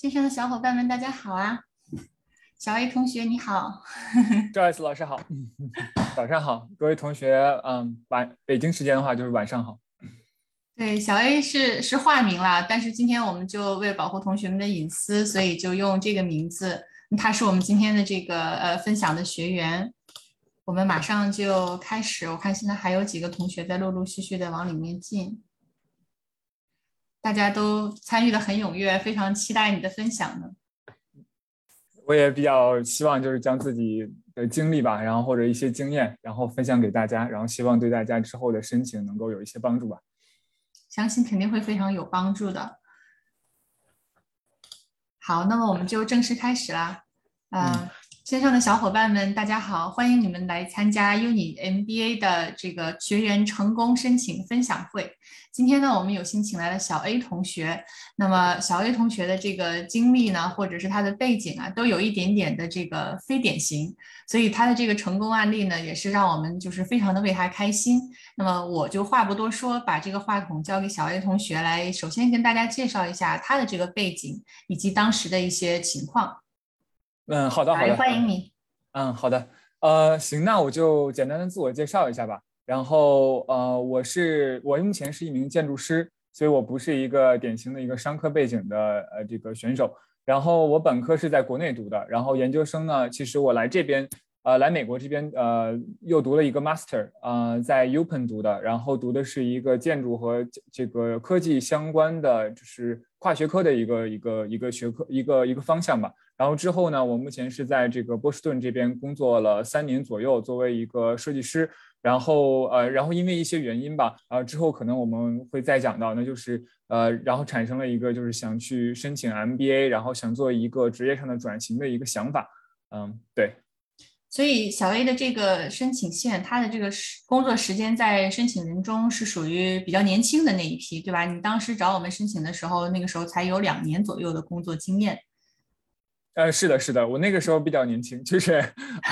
线上的小伙伴们，大家好啊！小 A 同学你好，赵 S 老师好，早上好，各位同学，嗯，晚北京时间的话就是晚上好。对，小 A 是是化名啦，但是今天我们就为了保护同学们的隐私，所以就用这个名字。他是我们今天的这个呃分享的学员，我们马上就开始。我看现在还有几个同学在陆陆续续的往里面进，大家都参与的很踊跃，非常期待你的分享呢。我也比较希望就是将自己的经历吧，然后或者一些经验，然后分享给大家，然后希望对大家之后的申请能够有一些帮助吧。相信肯定会非常有帮助的。好，那么我们就正式开始啦。嗯。线上的小伙伴们，大家好，欢迎你们来参加 Uni MBA 的这个学员成功申请分享会。今天呢，我们有幸请来了小 A 同学。那么，小 A 同学的这个经历呢，或者是他的背景啊，都有一点点的这个非典型，所以他的这个成功案例呢，也是让我们就是非常的为他开心。那么，我就话不多说，把这个话筒交给小 A 同学来，首先跟大家介绍一下他的这个背景以及当时的一些情况。嗯，好的，好的，欢迎你。嗯，好的，呃，行，那我就简单的自我介绍一下吧。然后，呃，我是我目前是一名建筑师，所以我不是一个典型的一个商科背景的呃这个选手。然后我本科是在国内读的，然后研究生呢，其实我来这边。呃，来美国这边，呃，又读了一个 master，呃，在 UPenn 读的，然后读的是一个建筑和这个科技相关的，就是跨学科的一个一个一个学科，一个一个方向吧。然后之后呢，我目前是在这个波士顿这边工作了三年左右，作为一个设计师。然后，呃，然后因为一些原因吧，呃，之后可能我们会再讲到，那就是，呃，然后产生了一个就是想去申请 MBA，然后想做一个职业上的转型的一个想法。嗯，对。所以小 A 的这个申请线，他的这个工作时间在申请人中是属于比较年轻的那一批，对吧？你当时找我们申请的时候，那个时候才有两年左右的工作经验。呃，是的，是的，我那个时候比较年轻，就是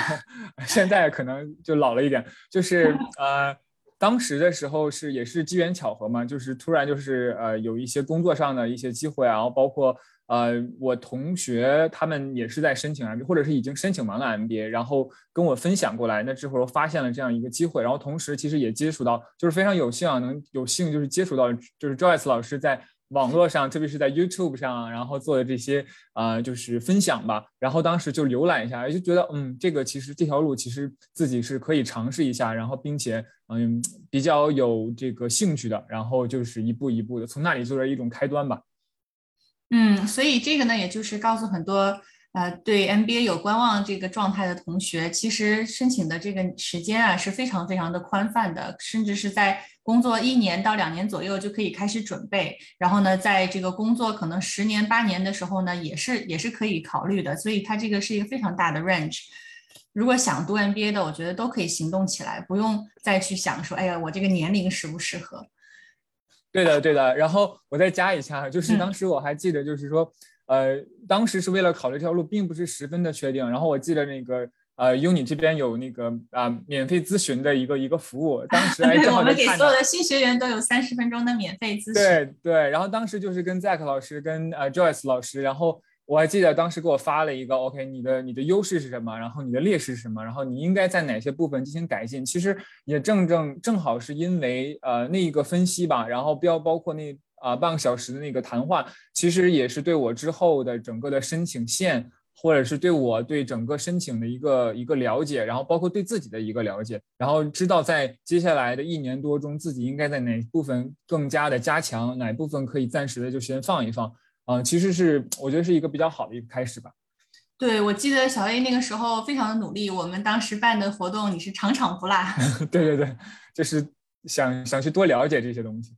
现在可能就老了一点。就是 呃，当时的时候是也是机缘巧合嘛，就是突然就是呃有一些工作上的一些机会，然后包括。呃，我同学他们也是在申请 MBA，或者是已经申请完了 MBA，然后跟我分享过来。那之后发现了这样一个机会，然后同时其实也接触到，就是非常有幸啊，能有幸就是接触到，就是 Joyce 老师在网络上，特别是在 YouTube 上，然后做的这些啊，就是分享吧。然后当时就浏览一下，就觉得嗯，这个其实这条路其实自己是可以尝试一下，然后并且嗯比较有这个兴趣的，然后就是一步一步的从那里做了一种开端吧。嗯，所以这个呢，也就是告诉很多呃对 MBA 有观望这个状态的同学，其实申请的这个时间啊是非常非常的宽泛的，甚至是在工作一年到两年左右就可以开始准备，然后呢，在这个工作可能十年八年的时候呢，也是也是可以考虑的，所以它这个是一个非常大的 range。如果想读 MBA 的，我觉得都可以行动起来，不用再去想说，哎呀，我这个年龄适不适合。对的，对的。然后我再加一下，就是当时我还记得，就是说，呃，当时是为了考虑这条路，并不是十分的确定。然后我记得那个，呃，uni 这边有那个啊，免费咨询的一个一个服务。当时 哎，我们给所有的新学员都有三十分钟的免费咨询。对对。然后当时就是跟 Zack 老师、跟呃 Joyce 老师，然后。我还记得当时给我发了一个，OK，你的你的优势是什么？然后你的劣势是什么？然后你应该在哪些部分进行改进？其实也正正正好是因为呃那一个分析吧，然后标包括那啊半个小时的那个谈话，其实也是对我之后的整个的申请线，或者是对我对整个申请的一个一个了解，然后包括对自己的一个了解，然后知道在接下来的一年多中自己应该在哪部分更加的加强，哪部分可以暂时的就先放一放。啊，其实是我觉得是一个比较好的一个开始吧。对，我记得小 A 那个时候非常的努力，我们当时办的活动你是场场不落。对对对，就是想想去多了解这些东西。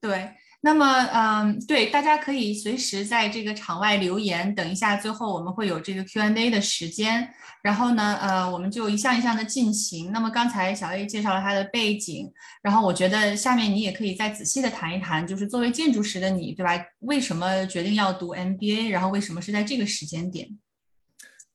对。那么，嗯，对，大家可以随时在这个场外留言。等一下，最后我们会有这个 Q&A 的时间。然后呢，呃，我们就一项一项的进行。那么刚才小 A 介绍了他的背景，然后我觉得下面你也可以再仔细的谈一谈，就是作为建筑师的你，对吧？为什么决定要读 MBA？然后为什么是在这个时间点？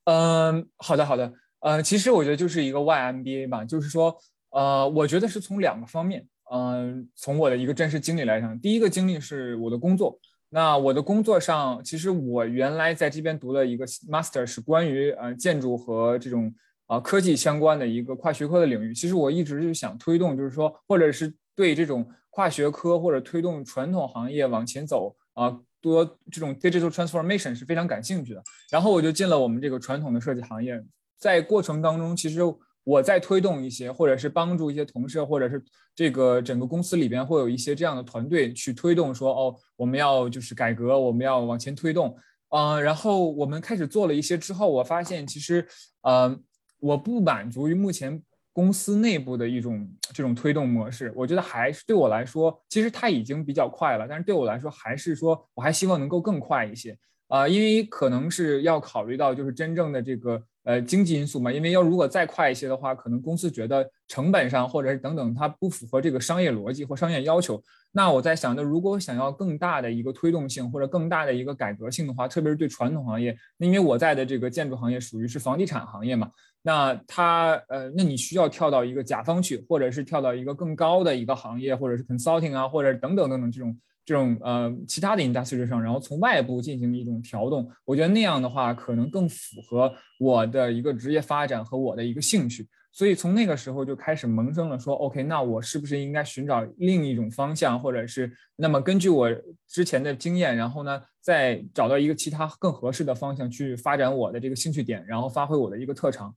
嗯，好的，好的。呃，其实我觉得就是一个 Y MBA 吧，就是说，呃，我觉得是从两个方面。嗯，从我的一个真实经历来讲，第一个经历是我的工作，那我的工作上，其实我原来在这边读了一个 master，是关于呃建筑和这种啊科技相关的一个跨学科的领域。其实我一直就想推动，就是说，或者是对这种跨学科或者推动传统行业往前走啊，多这种 digital transformation 是非常感兴趣的。然后我就进了我们这个传统的设计行业，在过程当中，其实。我在推动一些，或者是帮助一些同事，或者是这个整个公司里边会有一些这样的团队去推动，说哦，我们要就是改革，我们要往前推动，嗯，然后我们开始做了一些之后，我发现其实，呃，我不满足于目前公司内部的一种这种推动模式，我觉得还是对我来说，其实它已经比较快了，但是对我来说，还是说我还希望能够更快一些，啊，因为可能是要考虑到就是真正的这个。呃，经济因素嘛，因为要如果再快一些的话，可能公司觉得成本上或者是等等，它不符合这个商业逻辑或商业要求。那我在想，那如果想要更大的一个推动性或者更大的一个改革性的话，特别是对传统行业，那因为我在的这个建筑行业属于是房地产行业嘛，那它呃，那你需要跳到一个甲方去，或者是跳到一个更高的一个行业，或者是 consulting 啊，或者等等等等这种。这种呃其他的 industry 上，然后从外部进行一种调动，我觉得那样的话可能更符合我的一个职业发展和我的一个兴趣，所以从那个时候就开始萌生了说，OK，那我是不是应该寻找另一种方向，或者是那么根据我之前的经验，然后呢再找到一个其他更合适的方向去发展我的这个兴趣点，然后发挥我的一个特长，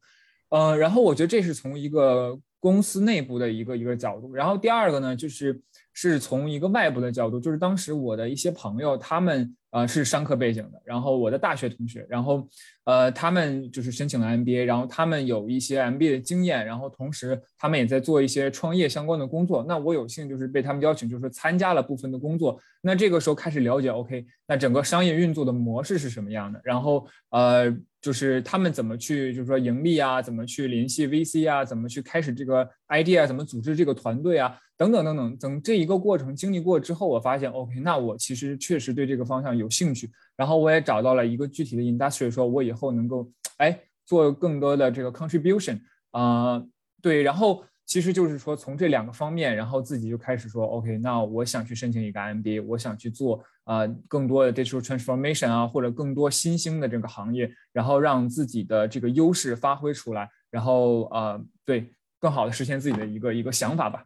呃，然后我觉得这是从一个公司内部的一个一个角度，然后第二个呢就是。是从一个外部的角度，就是当时我的一些朋友，他们呃是商科背景的，然后我的大学同学，然后呃他们就是申请了 MBA，然后他们有一些 MBA 的经验，然后同时他们也在做一些创业相关的工作。那我有幸就是被他们邀请，就是参加了部分的工作。那这个时候开始了解，OK，那整个商业运作的模式是什么样的？然后呃就是他们怎么去就是说盈利啊，怎么去联系 VC 啊，怎么去开始这个 idea，怎么组织这个团队啊？等等等等，等这一个过程经历过之后，我发现，OK，那我其实确实对这个方向有兴趣。然后我也找到了一个具体的 industry，说我以后能够哎做更多的这个 contribution 啊，对。然后其实就是说从这两个方面，然后自己就开始说，OK，那我想去申请一个 MBA，我想去做啊更多的 digital transformation 啊，或者更多新兴的这个行业，然后让自己的这个优势发挥出来，然后啊对更好的实现自己的一个一个想法吧。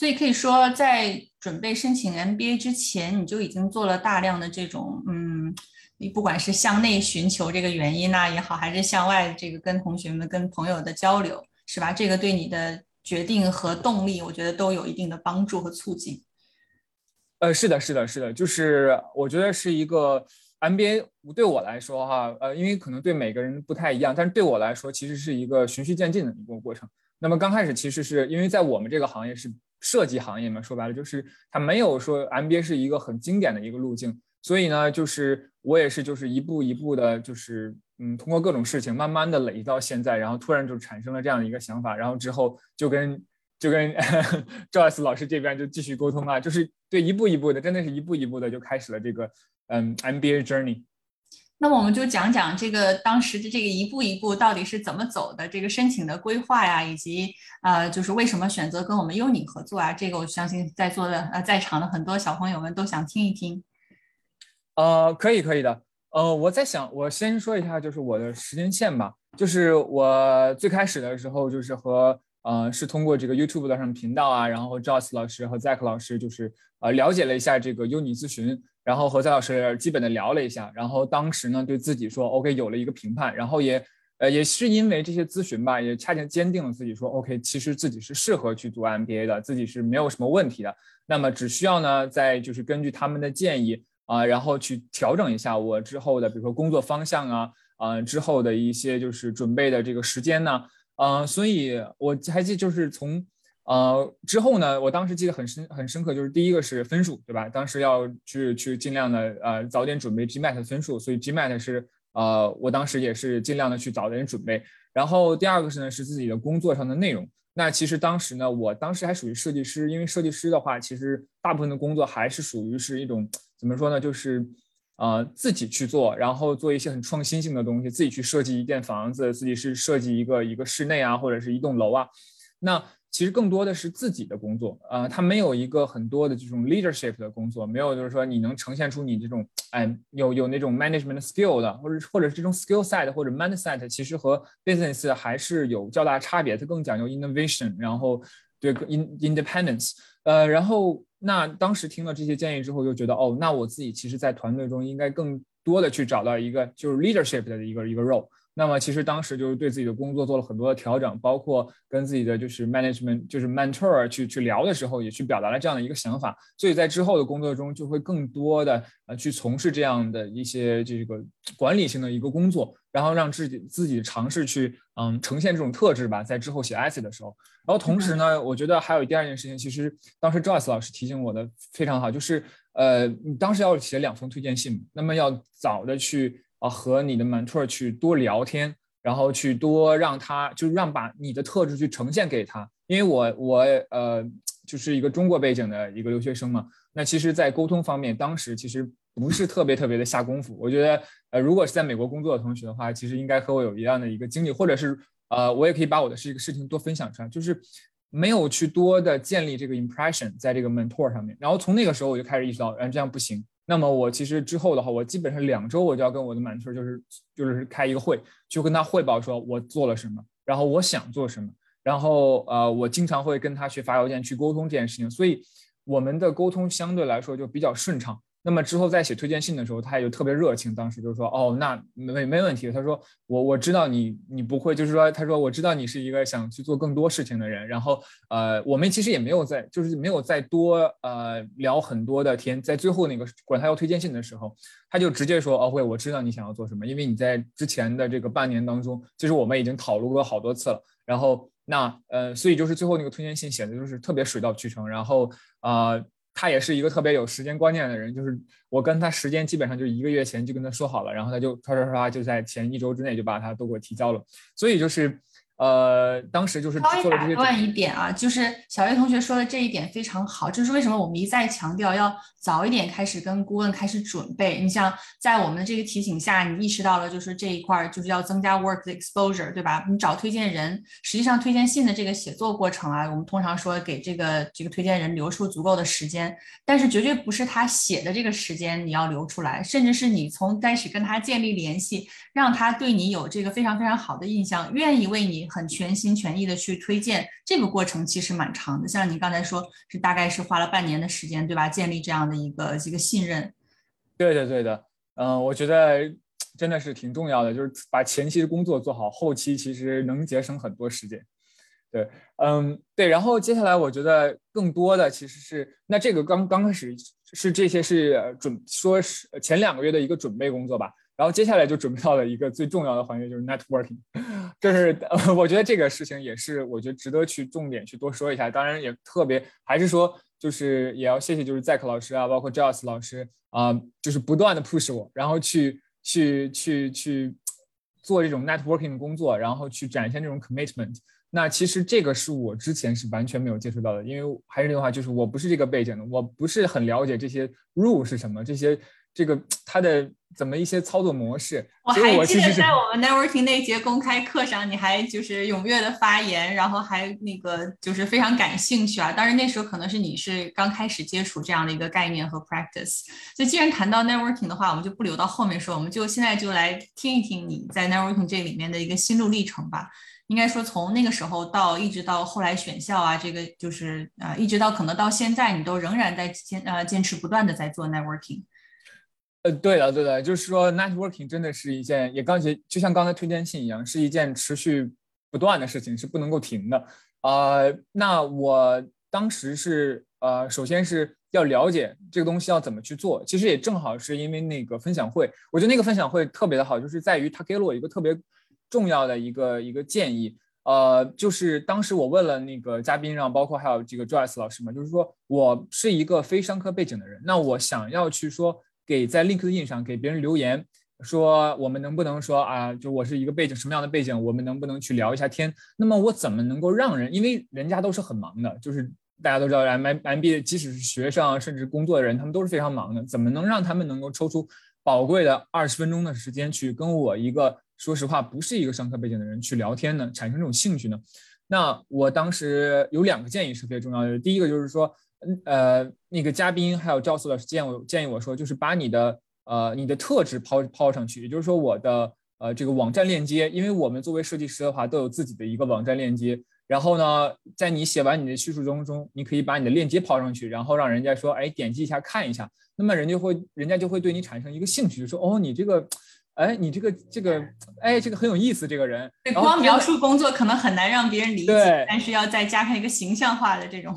所以可以说，在准备申请 MBA 之前，你就已经做了大量的这种，嗯，你不管是向内寻求这个原因呐也好，还是向外这个跟同学们、跟朋友的交流，是吧？这个对你的决定和动力，我觉得都有一定的帮助和促进。呃，是的，是的，是的，就是我觉得是一个 MBA 对我来说哈，呃，因为可能对每个人不太一样，但是对我来说，其实是一个循序渐进的一个过程。那么刚开始其实是因为在我们这个行业是。设计行业嘛，说白了就是它没有说 MBA 是一个很经典的一个路径，所以呢，就是我也是就是一步一步的，就是嗯，通过各种事情慢慢的累积到现在，然后突然就产生了这样的一个想法，然后之后就跟就跟 Joyce 老师这边就继续沟通啊，就是对一步一步的，真的是一步一步的就开始了这个嗯 MBA journey。那我们就讲讲这个当时的这个一步一步到底是怎么走的，这个申请的规划呀，以及呃，就是为什么选择跟我们优你合作啊？这个我相信在座的呃在场的很多小朋友们都想听一听。呃，可以可以的。呃，我在想，我先说一下就是我的时间线吧。就是我最开始的时候就是和呃是通过这个 YouTube 的上频道啊，然后 Joss 老师和 Zack 老师就是呃了解了一下这个优你咨询。然后和蔡老师基本的聊了一下，然后当时呢对自己说 OK 有了一个评判，然后也呃也是因为这些咨询吧，也恰恰坚定了自己说 OK 其实自己是适合去做 MBA 的，自己是没有什么问题的。那么只需要呢再就是根据他们的建议啊，然后去调整一下我之后的比如说工作方向啊啊之后的一些就是准备的这个时间呢啊，所以我还记就是从。呃，之后呢，我当时记得很深很深刻，就是第一个是分数，对吧？当时要去去尽量的呃早点准备 GMAT 分数，所以 GMAT 是呃我当时也是尽量的去早点准备。然后第二个是呢是自己的工作上的内容。那其实当时呢，我当时还属于设计师，因为设计师的话，其实大部分的工作还是属于是一种怎么说呢，就是呃自己去做，然后做一些很创新性的东西，自己去设计一间房子，自己是设计一个一个室内啊，或者是一栋楼啊。那其实更多的是自己的工作，呃，他没有一个很多的这种 leadership 的工作，没有就是说你能呈现出你这种，哎，有有那种 management skill 的，或者或者是这种 skill set 或者 mindset，其实和 business 还是有较大差别，它更讲究 innovation，然后对 in independence，呃，然后那当时听了这些建议之后，就觉得哦，那我自己其实在团队中应该更多的去找到一个就是 leadership 的一个一个 role。那么其实当时就是对自己的工作做了很多的调整，包括跟自己的就是 management 就是 mentor 去去聊的时候，也去表达了这样的一个想法。所以在之后的工作中，就会更多的呃去从事这样的一些这个管理性的一个工作，然后让自己自己尝试去嗯呈现这种特质吧。在之后写 essay 的时候，然后同时呢，我觉得还有第二件事情，其实当时 Joyce 老师提醒我的非常好，就是呃你当时要写两封推荐信，那么要早的去。啊，和你的 mentor 去多聊天，然后去多让他，就让把你的特质去呈现给他。因为我我呃，就是一个中国背景的一个留学生嘛，那其实，在沟通方面，当时其实不是特别特别的下功夫。我觉得，呃，如果是在美国工作的同学的话，其实应该和我有一样的一个经历，或者是呃，我也可以把我的这个事情多分享出来，就是没有去多的建立这个 impression 在这个 mentor 上面。然后从那个时候我就开始意识到，嗯，这样不行。那么我其实之后的话，我基本上两周我就要跟我的 mentor 就是就是开一个会，就跟他汇报说我做了什么，然后我想做什么，然后呃我经常会跟他去发邮件去沟通这件事情，所以我们的沟通相对来说就比较顺畅。那么之后在写推荐信的时候，他也就特别热情。当时就说：“哦，那没没问题。”他说：“我我知道你你不会，就是说，他说我知道你是一个想去做更多事情的人。然后呃，我们其实也没有在，就是没有再多呃聊很多的天。在最后那个管他要推荐信的时候，他就直接说：哦，会，我知道你想要做什么，因为你在之前的这个半年当中，其实我们已经讨论过好多次了。然后那呃，所以就是最后那个推荐信写的就是特别水到渠成。然后啊。”他也是一个特别有时间观念的人，就是我跟他时间基本上就一个月前就跟他说好了，然后他就刷刷刷就在前一周之内就把他都给我提交了，所以就是。呃，当时就是稍微打断一点啊，就是小叶同学说的这一点非常好，就是为什么我们一再强调要早一点开始跟顾问开始准备。你像在我们的这个提醒下，你意识到了就是这一块儿就是要增加 work 的 exposure，对吧？你找推荐人，实际上推荐信的这个写作过程啊，我们通常说给这个这个推荐人留出足够的时间，但是绝对不是他写的这个时间你要留出来，甚至是你从开始跟他建立联系，让他对你有这个非常非常好的印象，愿意为你。很全心全意的去推荐，这个过程其实蛮长的。像你刚才说，是大概是花了半年的时间，对吧？建立这样的一个一个信任。对的，对的。嗯，我觉得真的是挺重要的，就是把前期的工作做好，后期其实能节省很多时间。对，嗯，对。然后接下来，我觉得更多的其实是，那这个刚刚开始是这些是准说是前两个月的一个准备工作吧。然后接下来就准备到了一个最重要的环节，就是 networking，就是我觉得这个事情也是我觉得值得去重点去多说一下。当然也特别还是说，就是也要谢谢就是 Zack 老师啊，包括 Joss 老师啊，就是不断的 push 我，然后去去去去做这种 networking 的工作，然后去展现这种 commitment。那其实这个是我之前是完全没有接触到的，因为还是那句话，就是我不是这个背景的，我不是很了解这些 rule 是什么，这些。这个它的怎么一些操作模式？我还记得在我们 networking 那节公开课上，你还就是踊跃的发言，然后还那个就是非常感兴趣啊。当然那时候可能是你是刚开始接触这样的一个概念和 practice。所以既然谈到 networking 的话，我们就不留到后面说，我们就现在就来听一听你在 networking 这里面的一个心路历程吧。应该说从那个时候到一直到后来选校啊，这个就是呃一直到可能到现在，你都仍然在坚呃坚持不断的在做 networking。呃，对的，对的，就是说，networking 真的是一件，也刚才就像刚才推荐信一样，是一件持续不断的事情，是不能够停的。呃，那我当时是，呃，首先是要了解这个东西要怎么去做。其实也正好是因为那个分享会，我觉得那个分享会特别的好，就是在于他给了我一个特别重要的一个一个建议。呃，就是当时我问了那个嘉宾，然后包括还有这个 Joyce 老师嘛，就是说我是一个非商科背景的人，那我想要去说。给在 LinkedIn 上给别人留言，说我们能不能说啊，就我是一个背景什么样的背景，我们能不能去聊一下天？那么我怎么能够让人？因为人家都是很忙的，就是大家都知道，M M B 即使是学生甚至工作的人，他们都是非常忙的，怎么能让他们能够抽出宝贵的二十分钟的时间去跟我一个说实话不是一个上课背景的人去聊天呢？产生这种兴趣呢？那我当时有两个建议是特别重要的，第一个就是说，呃，那个嘉宾还有赵四老师建议我建议我说，就是把你的呃你的特质抛抛上去，也就是说我的呃这个网站链接，因为我们作为设计师的话都有自己的一个网站链接。然后呢，在你写完你的叙述中中，你可以把你的链接抛上去，然后让人家说，哎，点击一下看一下，那么人就会，人家就会对你产生一个兴趣，就说，哦，你这个，哎，你这个这个，哎，这个很有意思，这个人。对，光描述工作可能很难让别人理解，但是要再加上一个形象化的这种。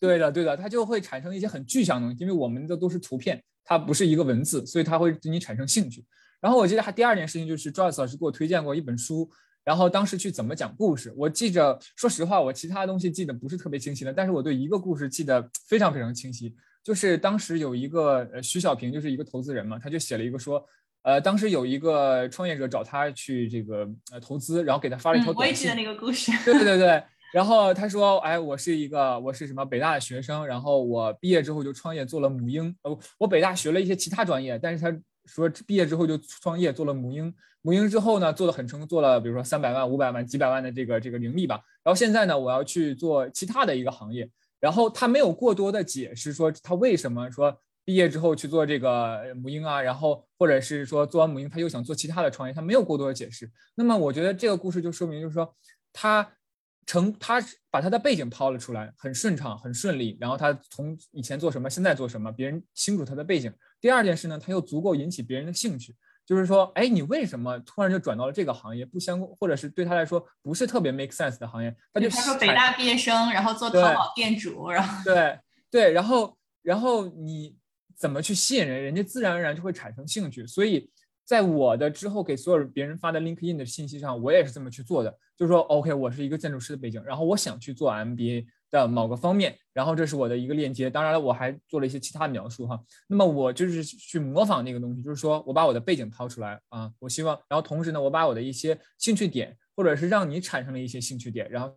对的，对的，它就会产生一些很具象的东西，因为我们的都是图片，它不是一个文字，所以它会对你产生兴趣。然后我记得还第二件事情就是，Joyce 老师给我推荐过一本书。然后当时去怎么讲故事？我记着，说实话，我其他东西记得不是特别清晰的，但是我对一个故事记得非常非常清晰。就是当时有一个呃徐小平，就是一个投资人嘛，他就写了一个说，呃，当时有一个创业者找他去这个呃投资，然后给他发了一条短信。我也记得那个故事。对对对。然后他说，哎，我是一个我是什么北大的学生，然后我毕业之后就创业做了母婴。呃，我北大学了一些其他专业，但是他。说毕业之后就创业做了母婴，母婴之后呢做的很成功，做了比如说三百万、五百万、几百万的这个这个盈利吧。然后现在呢，我要去做其他的一个行业。然后他没有过多的解释说他为什么说毕业之后去做这个母婴啊，然后或者是说做完母婴他又想做其他的创业，他没有过多的解释。那么我觉得这个故事就说明就是说他成他把他的背景抛了出来，很顺畅，很顺利。然后他从以前做什么，现在做什么，别人清楚他的背景。第二件事呢，他又足够引起别人的兴趣，就是说，哎，你为什么突然就转到了这个行业？不相，或者是对他来说不是特别 make sense 的行业？他就他说北大毕业生，然后做淘宝店主，然后对对，然后然后你怎么去吸引人，人家自然而然就会产生兴趣。所以在我的之后给所有别人发的 LinkedIn 的信息上，我也是这么去做的，就是说，OK，我是一个建筑师的背景，然后我想去做 MBA。的某个方面，然后这是我的一个链接。当然了，我还做了一些其他描述哈。那么我就是去模仿那个东西，就是说我把我的背景掏出来啊，我希望，然后同时呢，我把我的一些兴趣点，或者是让你产生了一些兴趣点，然后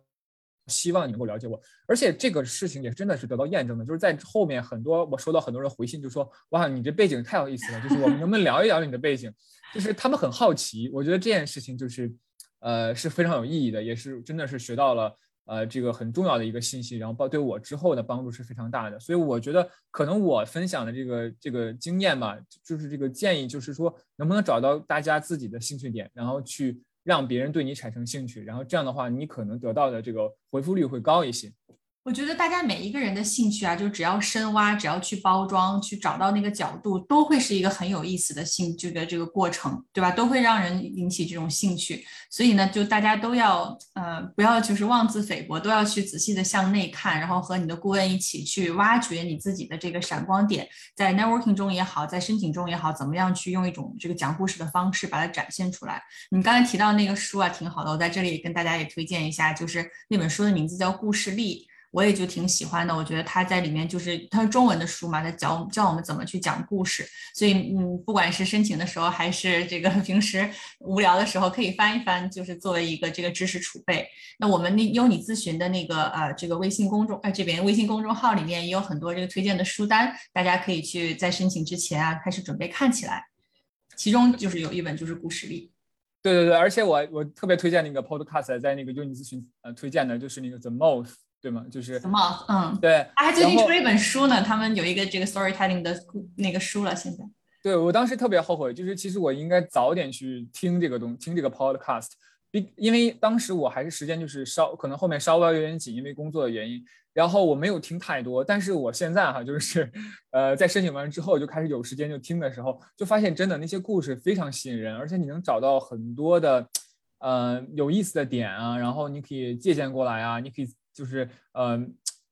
希望你能够了解我。而且这个事情也真的是得到验证的，就是在后面很多我收到很多人回信，就说哇，你这背景太有意思了，就是我们能不能聊一聊你的背景？就是他们很好奇。我觉得这件事情就是呃是非常有意义的，也是真的是学到了。呃，这个很重要的一个信息，然后帮对我之后的帮助是非常大的，所以我觉得可能我分享的这个这个经验吧，就是这个建议，就是说能不能找到大家自己的兴趣点，然后去让别人对你产生兴趣，然后这样的话，你可能得到的这个回复率会高一些。我觉得大家每一个人的兴趣啊，就只要深挖，只要去包装，去找到那个角度，都会是一个很有意思的兴趣的这个过程，对吧？都会让人引起这种兴趣。所以呢，就大家都要呃，不要就是妄自菲薄，都要去仔细的向内看，然后和你的顾问一起去挖掘你自己的这个闪光点，在 networking 中也好，在申请中也好，怎么样去用一种这个讲故事的方式把它展现出来。你刚才提到那个书啊，挺好的，我在这里跟大家也推荐一下，就是那本书的名字叫《故事力》。我也就挺喜欢的，我觉得他在里面就是他是中文的书嘛，他教教我们怎么去讲故事，所以嗯，不管是申请的时候还是这个 平时无聊的时候，可以翻一翻，就是作为一个这个知识储备。那我们那优你咨询的那个呃这个微信公众哎这边微信公众号里面也有很多这个推荐的书单，大家可以去在申请之前啊开始准备看起来。其中就是有一本就是故事力，对对对，而且我我特别推荐那个 podcast，在那个优你咨询呃推荐的就是那个 The Most。对吗？就是什么？嗯，对，他还最近出了一本书呢。他们有一个这个 storytelling 的那个书了。现在，对我当时特别后悔，就是其实我应该早点去听这个东，听这个 podcast，因因为当时我还是时间就是稍可能后面稍微有点紧，因为工作的原因，然后我没有听太多。但是我现在哈，就是呃，在申请完之后就开始有时间就听的时候，就发现真的那些故事非常吸引人，而且你能找到很多的呃有意思的点啊，然后你可以借鉴过来啊，你可以。就是呃，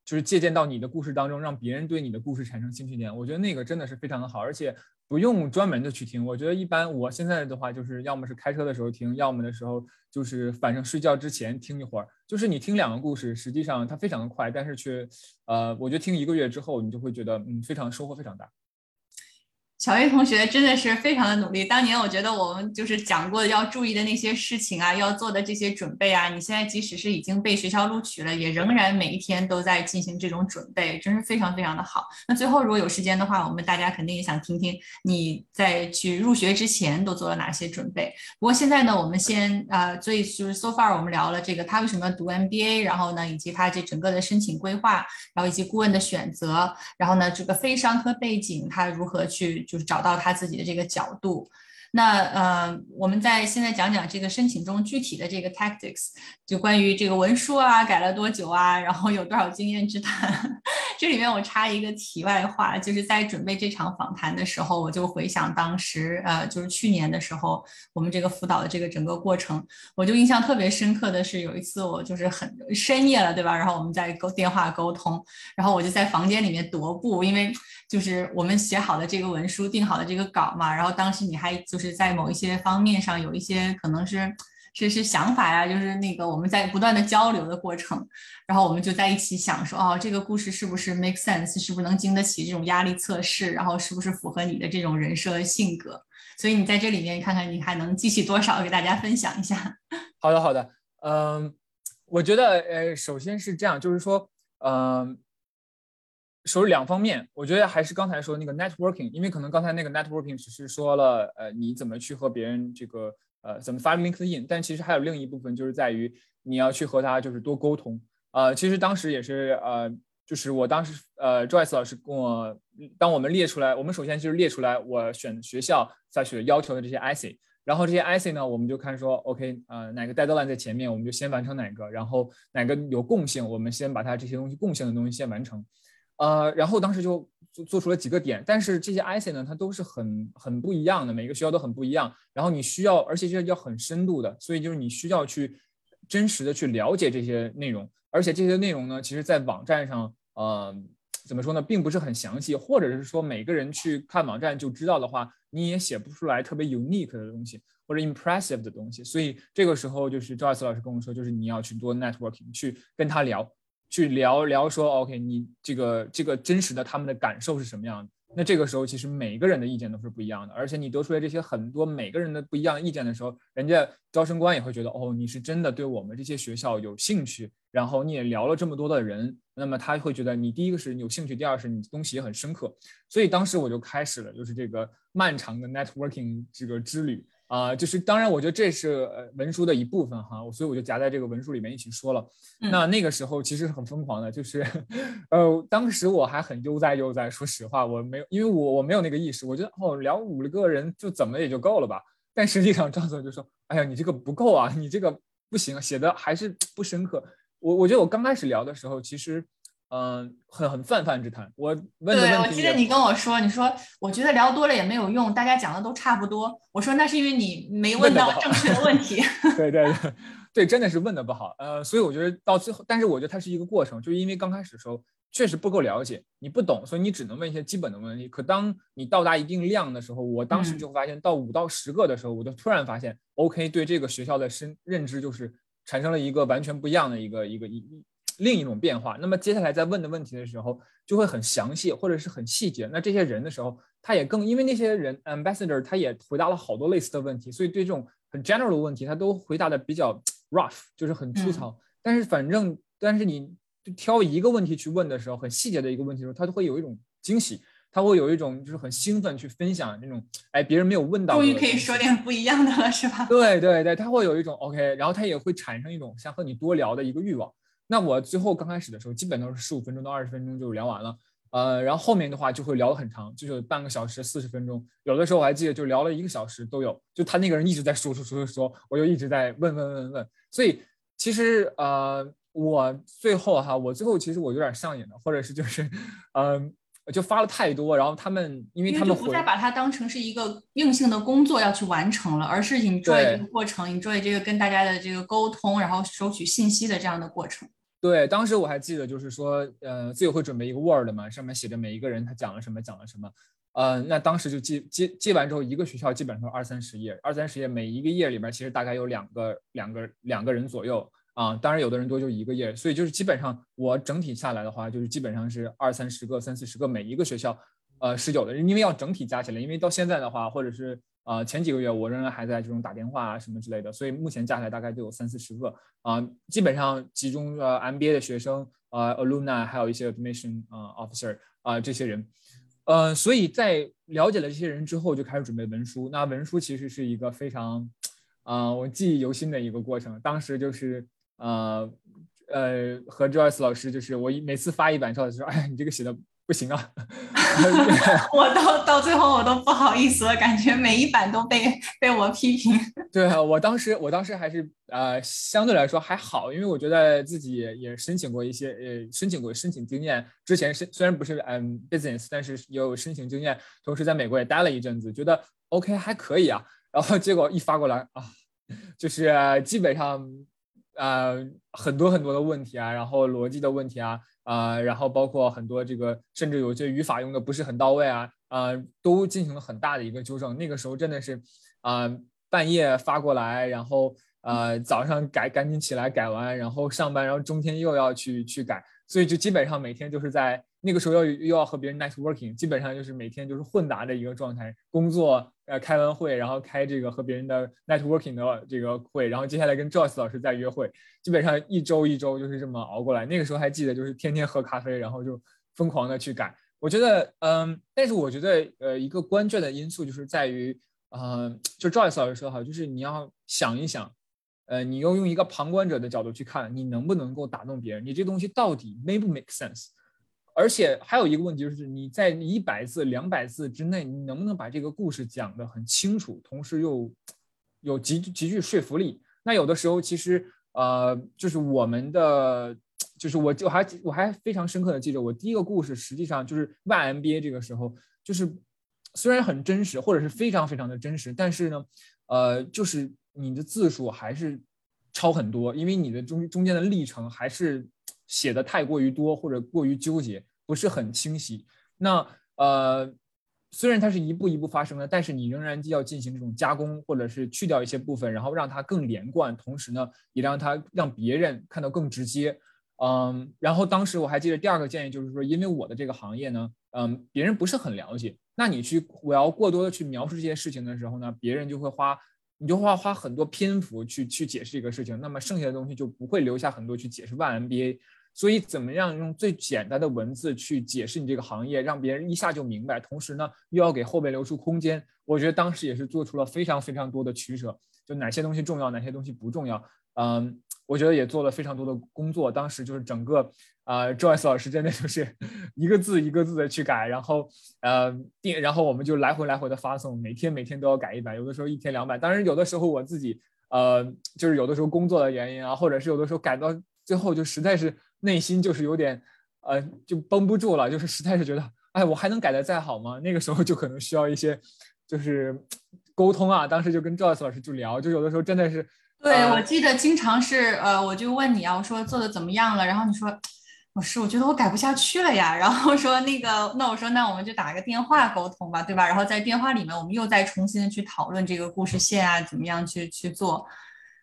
就是借鉴到你的故事当中，让别人对你的故事产生兴趣点。我觉得那个真的是非常的好，而且不用专门的去听。我觉得一般我现在的话，就是要么是开车的时候听，要么的时候就是反正睡觉之前听一会儿。就是你听两个故事，实际上它非常的快，但是却呃，我觉得听一个月之后，你就会觉得嗯，非常收获非常大。小 A 同学真的是非常的努力。当年我觉得我们就是讲过要注意的那些事情啊，要做的这些准备啊，你现在即使是已经被学校录取了，也仍然每一天都在进行这种准备，真是非常非常的好。那最后如果有时间的话，我们大家肯定也想听听你在去入学之前都做了哪些准备。不过现在呢，我们先呃，所以就是 so far 我们聊了这个他为什么读 MBA，然后呢，以及他这整个的申请规划，然后以及顾问的选择，然后呢，这个非商科背景他如何去。就是找到他自己的这个角度。那呃，我们在现在讲讲这个申请中具体的这个 tactics，就关于这个文书啊，改了多久啊，然后有多少经验之谈。这里面我插一个题外话，就是在准备这场访谈的时候，我就回想当时呃，就是去年的时候，我们这个辅导的这个整个过程，我就印象特别深刻的是有一次我就是很深夜了，对吧？然后我们在沟电话沟通，然后我就在房间里面踱步，因为就是我们写好的这个文书，定好的这个稿嘛，然后当时你还就是在某一些方面上有一些可能是。是是想法呀，就是那个我们在不断的交流的过程，然后我们就在一起想说，哦，这个故事是不是 make sense，是不是能经得起这种压力测试，然后是不是符合你的这种人设性格？所以你在这里面看看你还能记起多少，给大家分享一下。好的，好的，嗯，我觉得，呃，首先是这样，就是说，嗯，首两方面，我觉得还是刚才说那个 networking，因为可能刚才那个 networking 只是说了，呃，你怎么去和别人这个。呃，怎么发 LinkedIn？但其实还有另一部分，就是在于你要去和他就是多沟通。呃，其实当时也是呃，就是我当时呃，Joyce 老师跟我，当我们列出来，我们首先就是列出来我选学校在选要求的这些 IC，然后这些 IC 呢，我们就看说，OK，呃，哪个 deadline 在前面，我们就先完成哪个，然后哪个有共性，我们先把它这些东西共性的东西先完成。呃，然后当时就做做出了几个点，但是这些 essay 呢，它都是很很不一样的，每个学校都很不一样。然后你需要，而且这要很深度的，所以就是你需要去真实的去了解这些内容，而且这些内容呢，其实在网站上，呃，怎么说呢，并不是很详细，或者是说每个人去看网站就知道的话，你也写不出来特别 unique 的东西或者 impressive 的东西。所以这个时候就是赵亚斯老师跟我说，就是你要去做 networking，去跟他聊。去聊聊说，OK，你这个这个真实的他们的感受是什么样的？那这个时候其实每个人的意见都是不一样的，而且你得出来这些很多每个人的不一样的意见的时候，人家招生官也会觉得，哦，你是真的对我们这些学校有兴趣，然后你也聊了这么多的人，那么他会觉得你第一个是有兴趣，第二是你东西也很深刻，所以当时我就开始了，就是这个漫长的 networking 这个之旅。啊，就是当然，我觉得这是呃文书的一部分哈，所以我就夹在这个文书里面一起说了。那那个时候其实是很疯狂的，就是呃，当时我还很悠哉悠哉，说实话，我没有，因为我我没有那个意识，我觉得哦，聊五六个人就怎么也就够了吧。但实际上张总就说，哎呀，你这个不够啊，你这个不行，写的还是不深刻。我我觉得我刚开始聊的时候，其实。嗯，很很泛泛之谈。我问对，我记得你跟我说，你说我觉得聊多了也没有用，大家讲的都差不多。我说那是因为你没问到正确的问题。对对对，对，真的是问的不好。呃，所以我觉得到最后，但是我觉得它是一个过程，就是因为刚开始的时候确实不够了解，你不懂，所以你只能问一些基本的问题。可当你到达一定量的时候，我当时就发现到五到十个的时候，我就突然发现，OK，对这个学校的深认知就是产生了一个完全不一样的一个一个一。另一种变化，那么接下来在问的问题的时候就会很详细或者是很细节。那这些人的时候，他也更因为那些人 ambassador 他也回答了好多类似的问题，所以对这种很 general 的问题，他都回答的比较 rough，就是很粗糙。但是反正，但是你挑一个问题去问的时候，很细节的一个问题的时候，他都会有一种惊喜，他会有一种就是很兴奋去分享那种，哎，别人没有问到，终于可以说点不一样的了，是吧？对对对，他会有一种 OK，然后他也会产生一种想和你多聊的一个欲望。那我最后刚开始的时候，基本都是十五分钟到二十分钟就聊完了，呃，然后后面的话就会聊得很长，就是半个小时、四十分钟，有的时候我还记得就聊了一个小时都有，就他那个人一直在说说说说说，我就一直在问问问问，所以其实呃，我最后哈，我最后其实我有点上瘾了，或者是就是，嗯，就发了太多，然后他们因为他们不再把它当成是一个硬性的工作要去完成了，而是 enjoy 这个过程，enjoy 这个跟大家的这个沟通，然后收取信息的这样的过程。对，当时我还记得，就是说，呃，自己会准备一个 Word 嘛，上面写着每一个人他讲了什么，讲了什么，呃，那当时就记记记完之后，一个学校基本上二三十页，二三十页，每一个页里边其实大概有两个两个两个人左右啊，当然有的人多就一个页，所以就是基本上我整体下来的话，就是基本上是二三十个、三四十个，每一个学校呃是有的，因为要整体加起来，因为到现在的话，或者是呃前几个月，我仍然还在这种打电话啊什么之类的，所以目前加起来大概就有三四十个啊，基本上集中呃 MBA 的学生啊，alumni，还有一些 admission 啊 officer 啊这些人，呃，所以在了解了这些人之后，就开始准备文书。那文书其实是一个非常啊我记忆犹新的一个过程，当时就是呃。呃，和 Joyce 老师就是我一每次发一版照，就说：“哎，你这个写的不行啊。”我到到最后我都不好意思了，感觉每一版都被被我批评。对啊，我当时我当时还是呃相对来说还好，因为我觉得自己也申请过一些呃申请过申请经验，之前是虽然不是嗯 business，但是也有申请经验，同时在美国也待了一阵子，觉得 OK 还可以啊。然后结果一发过来啊，就是基本上。呃，很多很多的问题啊，然后逻辑的问题啊，啊，然后包括很多这个，甚至有些语法用的不是很到位啊，啊，都进行了很大的一个纠正。那个时候真的是，啊，半夜发过来，然后呃，早上改，赶紧起来改完，然后上班，然后中间又要去去改，所以就基本上每天就是在。那个时候要又要和别人 networking，基本上就是每天就是混杂的一个状态，工作呃开完会，然后开这个和别人的 networking 的这个会，然后接下来跟 Joyce 老师再约会，基本上一周一周就是这么熬过来。那个时候还记得就是天天喝咖啡，然后就疯狂的去改。我觉得嗯，但是我觉得呃一个关键的因素就是在于嗯，就 Joyce 老师说哈，就是你要想一想，呃，你要用一个旁观者的角度去看，你能不能够打动别人，你这东西到底 make 不 make sense。而且还有一个问题就是，你在一百字、两百字之内，你能不能把这个故事讲得很清楚，同时又有极极具说服力？那有的时候其实，呃，就是我们的，就是我就还我还非常深刻的记得，我第一个故事实际上就是 YMBA 这个时候，就是虽然很真实，或者是非常非常的真实，但是呢，呃，就是你的字数还是超很多，因为你的中中间的历程还是。写的太过于多或者过于纠结，不是很清晰。那呃，虽然它是一步一步发生的，但是你仍然要进行这种加工，或者是去掉一些部分，然后让它更连贯，同时呢，也让它让别人看到更直接。嗯，然后当时我还记得第二个建议就是说，因为我的这个行业呢，嗯，别人不是很了解，那你去我要过多的去描述这些事情的时候呢，别人就会花。你就花花很多篇幅去去解释这个事情，那么剩下的东西就不会留下很多去解释万 MBA。所以怎么样用最简单的文字去解释你这个行业，让别人一下就明白，同时呢又要给后面留出空间？我觉得当时也是做出了非常非常多的取舍，就哪些东西重要，哪些东西不重要。嗯，我觉得也做了非常多的工作。当时就是整个啊，Joyce 老师真的就是 一个字一个字的去改，然后呃定，然后我们就来回来回的发送，每天每天都要改一版，有的时候一天两版。当然有的时候我自己呃就是有的时候工作的原因啊，或者是有的时候改到最后就实在是内心就是有点呃就绷不住了，就是实在是觉得哎我还能改的再好吗？那个时候就可能需要一些就是沟通啊。当时就跟 Joyce 老师就聊，就有的时候真的是。对，我记得经常是，呃，我就问你啊，我说做的怎么样了？然后你说，老师我觉得我改不下去了呀。然后说那个，那我说那我们就打个电话沟通吧，对吧？然后在电话里面，我们又再重新的去讨论这个故事线啊，怎么样去去做。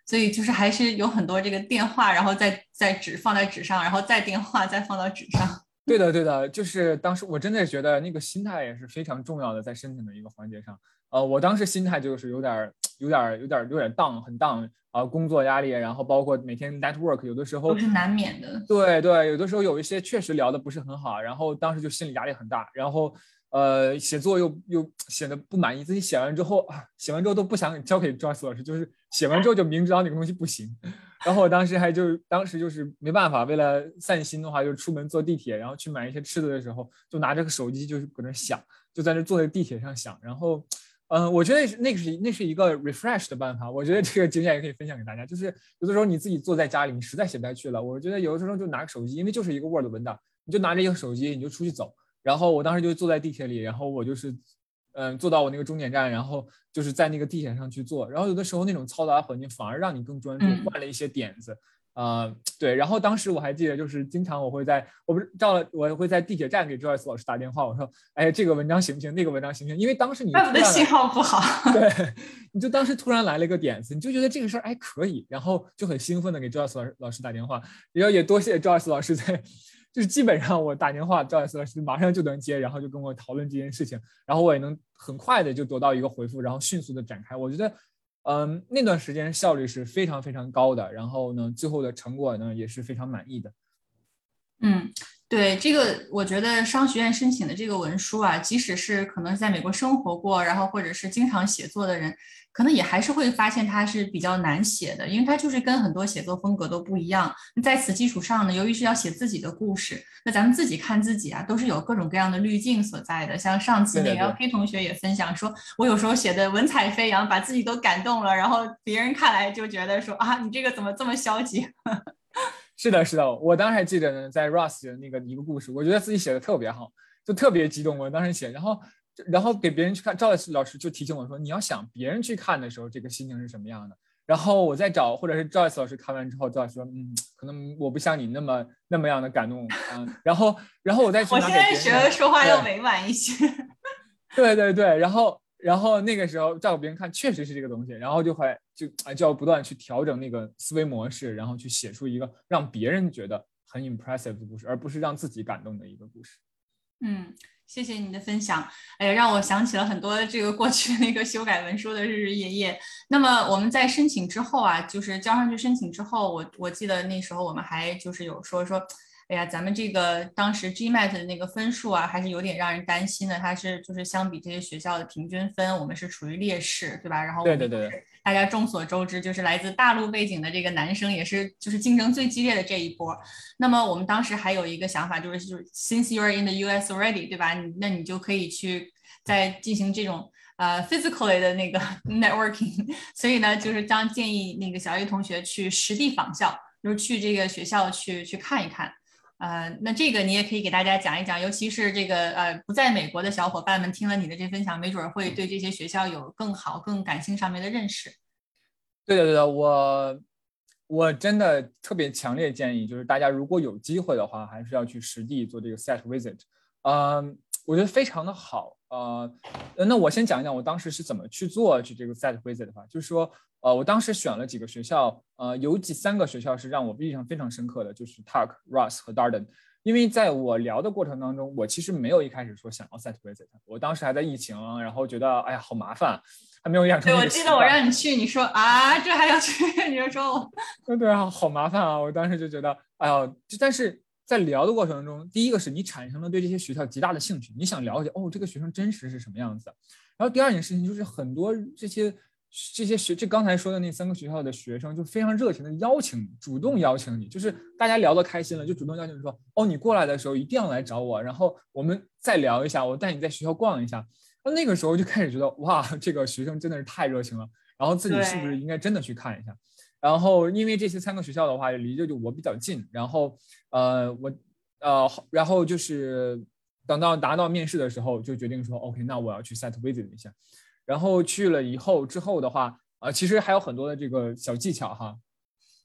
所以就是还是有很多这个电话，然后再再纸放在纸上，然后再电话再放到纸上。对的，对的，就是当时我真的觉得那个心态也是非常重要的，在申请的一个环节上。呃，我当时心态就是有点、有点、有点、有点 down，很 down 啊，工作压力，然后包括每天 network，有的时候都是难免的。对对，有的时候有一些确实聊的不是很好，然后当时就心理压力很大，然后呃，写作又又显得不满意，自己写完之后啊，写完之后都不想交给 Joyce 老师，就是写完之后就明知道那个东西不行，然后我当时还就当时就是没办法，为了散心的话，就出门坐地铁，然后去买一些吃的的时候，就拿着个手机就是搁那想，就在那坐在地铁上想，然后。嗯，我觉得那个是那是一个 refresh 的办法。我觉得这个经验也可以分享给大家。就是有的时候你自己坐在家里，你实在写不下去了，我觉得有的时候就拿个手机，因为就是一个 Word 文档，你就拿着一个手机，你就出去走。然后我当时就坐在地铁里，然后我就是嗯坐到我那个终点站，然后就是在那个地铁上去做。然后有的时候那种嘈杂环境反而让你更专注，换了一些点子。啊，对，然后当时我还记得，就是经常我会在，我不是到了，我会在地铁站给 Joyce 老师打电话，我说，哎，这个文章行不行？那个文章行不行？因为当时你的信号不好，对，你就当时突然来了一个点子，你就觉得这个事儿哎可以，然后就很兴奋的给 Joyce 老师老师打电话，然后也多谢 Joyce 老师在就是基本上我打电话赵老师马上就能接，然后就跟我讨论这件事情，然后我也能很快的就得到一个回复，然后迅速的展开。我觉得，嗯，那段时间效率是非常非常高的，然后呢，最后的成果呢也是非常满意的。嗯。对这个，我觉得商学院申请的这个文书啊，即使是可能在美国生活过，然后或者是经常写作的人，可能也还是会发现它是比较难写的，因为它就是跟很多写作风格都不一样。在此基础上呢，由于是要写自己的故事，那咱们自己看自己啊，都是有各种各样的滤镜所在的。像上次那个 L K 同学也分享说，我有时候写的文采飞扬，把自己都感动了，然后别人看来就觉得说啊，你这个怎么这么消极？是的，是的，我当时还记得呢，在 Rust 的那个一个故事，我觉得自己写的特别好，就特别激动。我当时写，然后，然后给别人去看，赵老师就提醒我说，你要想别人去看的时候，这个心情是什么样的。然后我再找，或者是赵老师看完之后，赵老师说，嗯，可能我不像你那么那么样的感动，嗯。然后，然后我再去。我现在学说话要委婉一些。对对对，然后。然后那个时候照给别人看，确实是这个东西，然后就会就啊就要不断去调整那个思维模式，然后去写出一个让别人觉得很 impressive 的故事，而不是让自己感动的一个故事。嗯，谢谢你的分享，哎，让我想起了很多这个过去那个修改文书的日日夜夜。那么我们在申请之后啊，就是交上去申请之后，我我记得那时候我们还就是有说说。哎呀，咱们这个当时 GMAT 的那个分数啊，还是有点让人担心的。它是就是相比这些学校的平均分，我们是处于劣势，对吧？然后对对对，大家众所周知，就是来自大陆背景的这个男生也是就是竞争最激烈的这一波。那么我们当时还有一个想法，就是就是 Since you're in the US already，对吧？你那你就可以去再进行这种呃 physically 的那个 networking。所以呢，就是将建议那个小 A 同学去实地访校，就是去这个学校去去看一看。呃，那这个你也可以给大家讲一讲，尤其是这个呃不在美国的小伙伴们，听了你的这分享，没准会对这些学校有更好、更感性上面的认识。对的，对的，我我真的特别强烈建议，就是大家如果有机会的话，还是要去实地做这个 set visit。嗯，我觉得非常的好。呃，那我先讲一讲我当时是怎么去做去这个 set visit 的话，就是说。呃，我当时选了几个学校，呃，有几三个学校是让我印象非常深刻的，就是 Tuck、Ross 和 Darden。因为在我聊的过程当中，我其实没有一开始说想要 set visit，我当时还在疫情，然后觉得哎呀好麻烦，还没有养成。对，我记得我让你去，你说啊，这还要去，你就说我，对对啊，好麻烦啊！我当时就觉得，哎呀，就但是在聊的过程中，第一个是你产生了对这些学校极大的兴趣，你想了解哦，这个学生真实是什么样子。然后第二件事情就是很多这些。这些学，就刚才说的那三个学校的学生，就非常热情的邀请你，主动邀请你，就是大家聊得开心了，就主动邀请你说，哦，你过来的时候一定要来找我，然后我们再聊一下，我带你在学校逛一下。那那个时候就开始觉得，哇，这个学生真的是太热情了，然后自己是不是应该真的去看一下？然后因为这些三个学校的话，离着就我比较近，然后呃，我呃，然后就是等到达到面试的时候，就决定说，OK，那我要去 set visit 一下。然后去了以后之后的话，啊，其实还有很多的这个小技巧哈，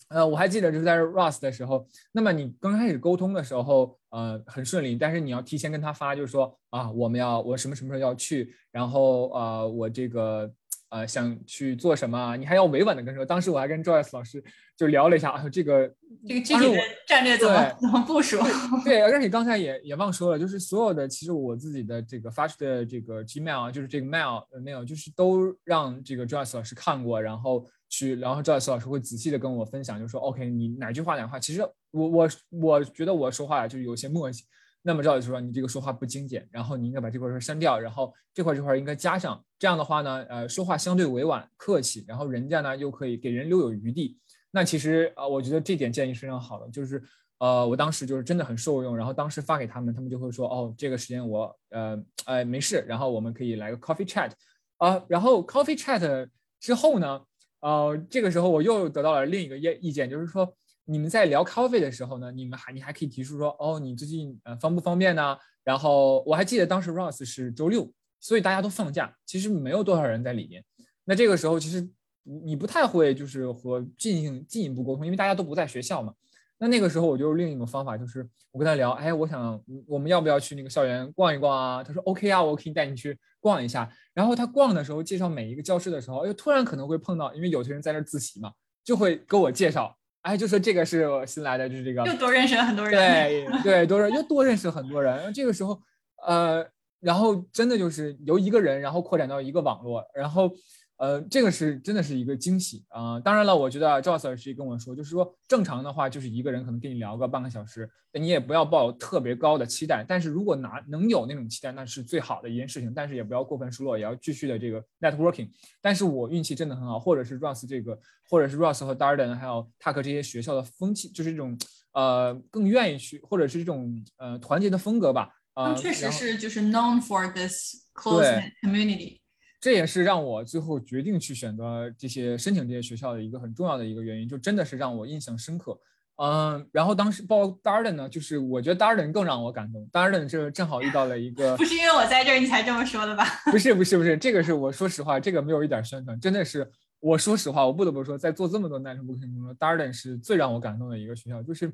呃，我还记得就是在 Rust 的时候，那么你刚开始沟通的时候，呃，很顺利，但是你要提前跟他发，就是说啊，我们要我什么什么时候要去，然后呃，我这个。呃，想去做什么？你还要委婉的跟说。当时我还跟 Joyce 老师就聊了一下啊，这个这个具体的战略怎么怎么部署？对，而且刚才也也忘说了，就是所有的其实我自己的这个发出的这个 Gmail 啊，就是这个 mail mail，就是都让这个 Joyce 老师看过，然后去，然后 Joyce 老师会仔细的跟我分享，就说 OK，你哪句话哪句话，其实我我我觉得我说话就有些默契。那么赵老师说，你这个说话不精简，然后你应该把这块儿删掉，然后这块这块应该加上。这样的话呢，呃，说话相对委婉客气，然后人家呢又可以给人留有余地。那其实啊，我觉得这点建议是非常好的，就是呃，我当时就是真的很受用。然后当时发给他们，他们就会说，哦，这个时间我呃呃没事，然后我们可以来个 coffee chat 啊。然后 coffee chat 之后呢，呃，这个时候我又得到了另一个意意见，就是说。你们在聊 coffee 的时候呢，你们还你还可以提出说，哦，你最近呃方不方便呢？然后我还记得当时 Ross 是周六，所以大家都放假，其实没有多少人在里面。那这个时候其实你不太会就是和进行进一步沟通，因为大家都不在学校嘛。那那个时候我就另一种方法，就是我跟他聊，哎，我想我们要不要去那个校园逛一逛啊？他说 OK 啊，我可以带你去逛一下。然后他逛的时候介绍每一个教室的时候，又突然可能会碰到，因为有些人在那自习嘛，就会给我介绍。哎，就说这个是我新来的，就是这个又多认识了很多人，对对，多认又多认识很多人。这个时候，呃，然后真的就是由一个人，然后扩展到一个网络，然后。呃，这个是真的是一个惊喜啊！当然了，我觉得赵 Sir 是跟我说，就是说正常的话，就是一个人可能跟你聊个半个小时，你也不要抱特别高的期待。但是如果拿能有那种期待，那是最好的一件事情。但是也不要过分失落，也要继续的这个 networking。但是我运气真的很好，或者是 Ross 这个，或者是 Ross 和 Darden 还有 Tuck 这些学校的风气，就是这种呃更愿意去，或者是这种呃团结的风格吧。啊，确实是就是 known for this close community。这也是让我最后决定去选择这些申请这些学校的一个很重要的一个原因，就真的是让我印象深刻。嗯，然后当时报 Darden 呢，就是我觉得 Darden 更让我感动。Darden 这正好遇到了一个，不是因为我在这儿你才这么说的吧？不是不是不是，这个是我说实话，这个没有一点宣传，真的是我说实话，我不得不说，在做这么多 networking 工作，Darden 是最让我感动的一个学校。就是，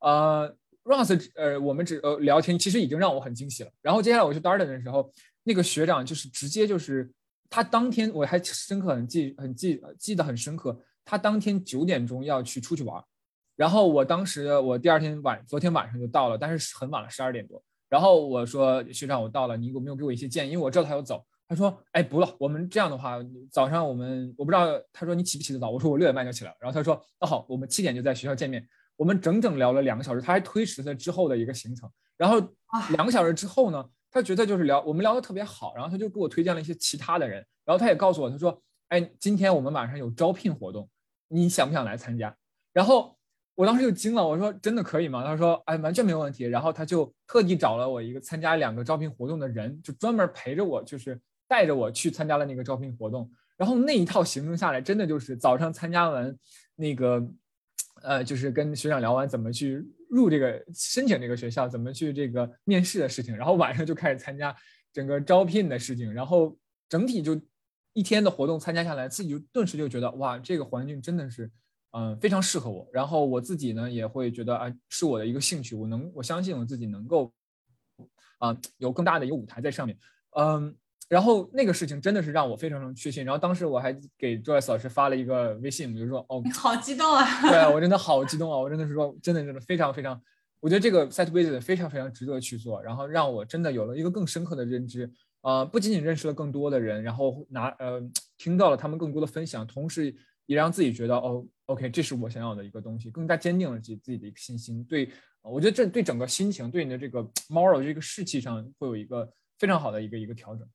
呃，Ross，呃，我们只呃聊天，其实已经让我很惊喜了。然后接下来我去 Darden 的时候，那个学长就是直接就是。他当天我还深刻很记很记记得很深刻，他当天九点钟要去出去玩，然后我当时我第二天晚昨天晚上就到了，但是很晚了十二点多，然后我说学长我到了，你有没有给我一些建议？因为我知道他要走，他说哎不了，我们这样的话早上我们我不知道，他说你起不起得早？我说我六点半就起来了，然后他说那好，我们七点就在学校见面，我们整整聊了两个小时，他还推迟了之后的一个行程，然后两个小时之后呢？他觉得就是聊我们聊得特别好，然后他就给我推荐了一些其他的人，然后他也告诉我，他说：“哎，今天我们晚上有招聘活动，你想不想来参加？”然后我当时就惊了，我说：“真的可以吗？”他说：“哎，完全没有问题。”然后他就特地找了我一个参加两个招聘活动的人，就专门陪着我，就是带着我去参加了那个招聘活动。然后那一套行程下来，真的就是早上参加完那个，呃，就是跟学长聊完怎么去。入这个申请这个学校怎么去这个面试的事情，然后晚上就开始参加整个招聘的事情，然后整体就一天的活动参加下来，自己就顿时就觉得哇，这个环境真的是嗯非常适合我。然后我自己呢也会觉得啊是我的一个兴趣，我能我相信我自己能够啊有更大的一个舞台在上面，嗯。然后那个事情真的是让我非常非常确信。然后当时我还给 Joyce 老师发了一个微信，我就说：“哦，你好激动啊！”对我真的好激动啊！我真的是说，真的真的非常非常，我觉得这个 Site Visit 非常非常值得去做。然后让我真的有了一个更深刻的认知，呃，不仅仅认识了更多的人，然后拿呃听到了他们更多的分享，同时也让自己觉得哦，OK，这是我想要的一个东西，更加坚定了自己自己的一个信心。对，我觉得这对整个心情，对你的这个 moral 这个士气上会有一个非常好的一个一个调整。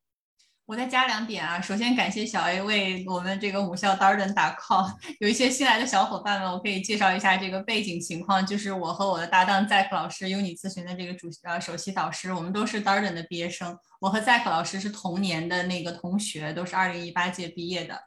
我再加两点啊，首先感谢小 A 为我们这个母校 Darden 打 call，有一些新来的小伙伴们，我可以介绍一下这个背景情况，就是我和我的搭档 Zack 老师，Uni 咨询的这个主呃首席导师，我们都是 Darden 的毕业生，我和 Zack 老师是同年的那个同学，都是二零一八届毕业的，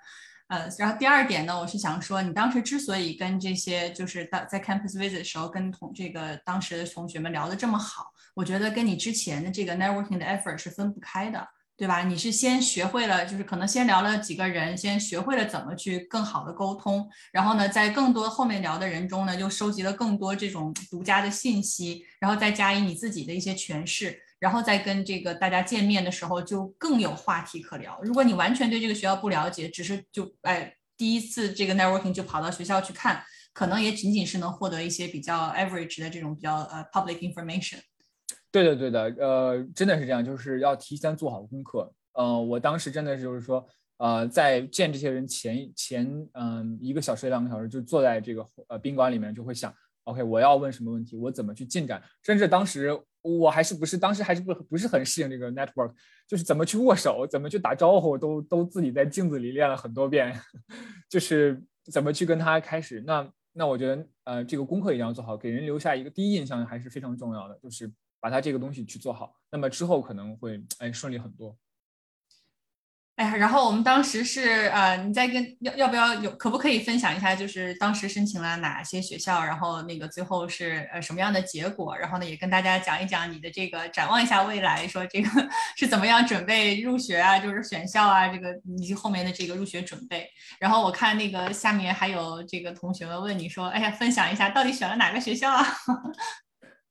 呃，然后第二点呢，我是想说，你当时之所以跟这些就是在在 Campus Visit 的时候跟同这个当时的同学们聊得这么好，我觉得跟你之前的这个 Networking 的 effort 是分不开的。对吧？你是先学会了，就是可能先聊了几个人，先学会了怎么去更好的沟通，然后呢，在更多后面聊的人中呢，又收集了更多这种独家的信息，然后再加以你自己的一些诠释，然后再跟这个大家见面的时候就更有话题可聊。如果你完全对这个学校不了解，只是就哎第一次这个 networking 就跑到学校去看，可能也仅仅是能获得一些比较 average 的这种比较呃 public information。对的，对的，呃，真的是这样，就是要提前做好功课。呃，我当时真的就是说，呃，在见这些人前前嗯一个小时两个小时，就坐在这个呃宾馆里面，就会想，OK，我要问什么问题，我怎么去进展。甚至当时我还是不是当时还是不不是很适应这个 network，就是怎么去握手，怎么去打招呼，都都自己在镜子里练了很多遍，就是怎么去跟他开始。那那我觉得呃这个功课一定要做好，给人留下一个第一印象还是非常重要的，就是。把它这个东西去做好，那么之后可能会哎顺利很多。哎呀，然后我们当时是呃，你再跟要要不要有可不可以分享一下，就是当时申请了哪些学校，然后那个最后是呃什么样的结果？然后呢，也跟大家讲一讲你的这个展望一下未来，说这个 是怎么样准备入学啊，就是选校啊，这个以及后面的这个入学准备。然后我看那个下面还有这个同学们问你说，哎呀，分享一下到底选了哪个学校啊？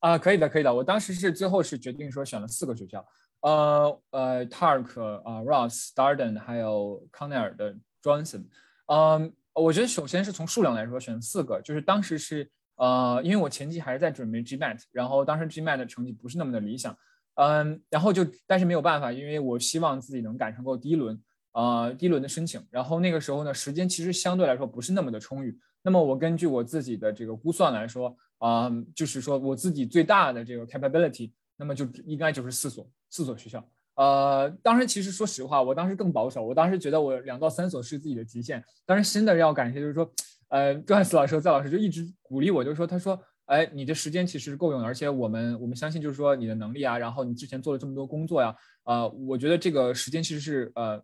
啊，可以的，可以的。我当时是最后是决定说选了四个学校，呃呃，Tark 啊，Ross、Darden 还有康奈尔的 Johnson。嗯，我觉得首先是从数量来说，选四个，就是当时是呃，因为我前期还是在准备 GMAT，然后当时 GMAT 的成绩不是那么的理想，嗯，然后就但是没有办法，因为我希望自己能赶上够第一轮，呃，第一轮的申请，然后那个时候呢，时间其实相对来说不是那么的充裕，那么我根据我自己的这个估算来说，啊，就是说我自己最大的这个 capability，那么就应该就是四所四所学校。呃，当时其实说实话，我当时更保守。我当时觉得我两到三所是自己的极限。当时真的要感谢，就是说，呃，周汉斯老师和赵老师就一直鼓励我，就是说，他说，哎，你的时间其实是够用的，而且我们我们相信，就是说你的能力啊，然后你之前做了这么多工作呀，呃，我觉得这个时间其实是呃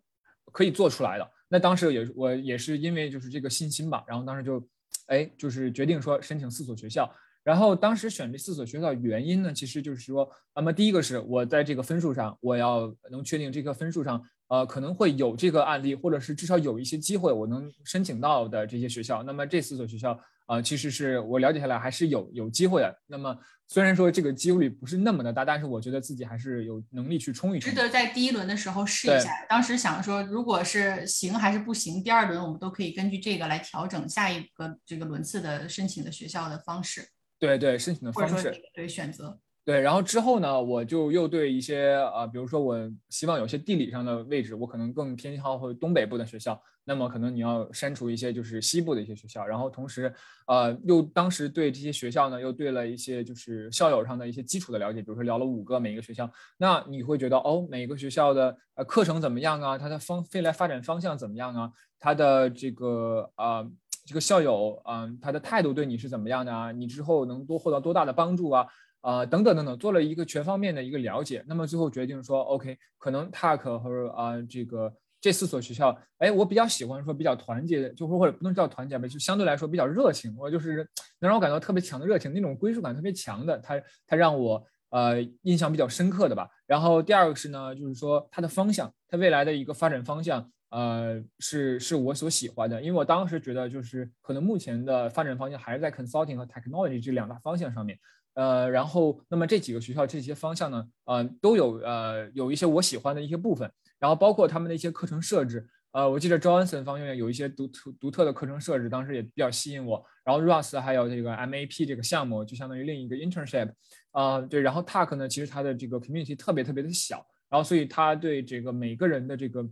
可以做出来的。那当时也我也是因为就是这个信心吧，然后当时就，哎，就是决定说申请四所学校。然后当时选这四所学校原因呢，其实就是说，那么第一个是我在这个分数上，我要能确定这个分数上，呃，可能会有这个案例，或者是至少有一些机会我能申请到的这些学校。那么这四所学校，啊，其实是我了解下来还是有有机会的。那么虽然说这个几率不是那么的大，但是我觉得自己还是有能力去冲一冲。值得在第一轮的时候试一下。当时想说，如果是行还是不行，第二轮我们都可以根据这个来调整下一个这个轮次的申请的学校的方式。对对，申请的方式对选择对，然后之后呢，我就又对一些呃，比如说我希望有些地理上的位置，我可能更偏向或东北部的学校，那么可能你要删除一些就是西部的一些学校，然后同时呃，又当时对这些学校呢，又对了一些就是校友上的一些基础的了解，比如说聊了五个每一个学校，那你会觉得哦，每个学校的呃课程怎么样啊？它的方未来发展方向怎么样啊？它的这个啊。这个校友，嗯，他的态度对你是怎么样的啊？你之后能多获得多大的帮助啊？啊，等等等等，做了一个全方面的一个了解，那么最后决定说，OK，可能 TAC 和啊这个这四所学校，哎，我比较喜欢说比较团结的，就或或者不能叫团结吧，就相对来说比较热情，我就是能让我感到特别强的热情，那种归属感特别强的，他他让我呃印象比较深刻的吧。然后第二个是呢，就是说它的方向，它未来的一个发展方向。呃，是是我所喜欢的，因为我当时觉得就是可能目前的发展方向还是在 consulting 和 technology 这两大方向上面。呃，然后那么这几个学校这些方向呢，呃，都有呃有一些我喜欢的一些部分，然后包括他们的一些课程设置。呃，我记得 Johnson 方面有一些独特独特的课程设置，当时也比较吸引我。然后 Russ 还有这个 MAP 这个项目，就相当于另一个 internship。啊，对，然后 TAC 呢，其实它的这个 community 特别特别的小，然后所以他对这个每个人的这个。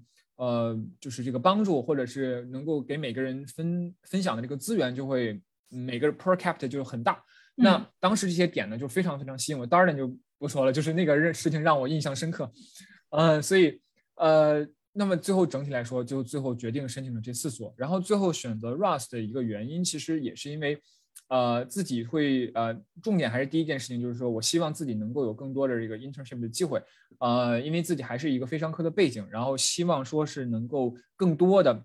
呃，就是这个帮助，或者是能够给每个人分分享的这个资源，就会每个 per capita 就很大。那当时这些点呢，就非常非常吸引我。当然就不说了，就是那个事情让我印象深刻。呃，所以呃，那么最后整体来说，就最后决定申请了这四所。然后最后选择 Rust 的一个原因，其实也是因为。呃，自己会呃，重点还是第一件事情，就是说我希望自己能够有更多的这个 internship 的机会，呃，因为自己还是一个非商科的背景，然后希望说是能够更多的，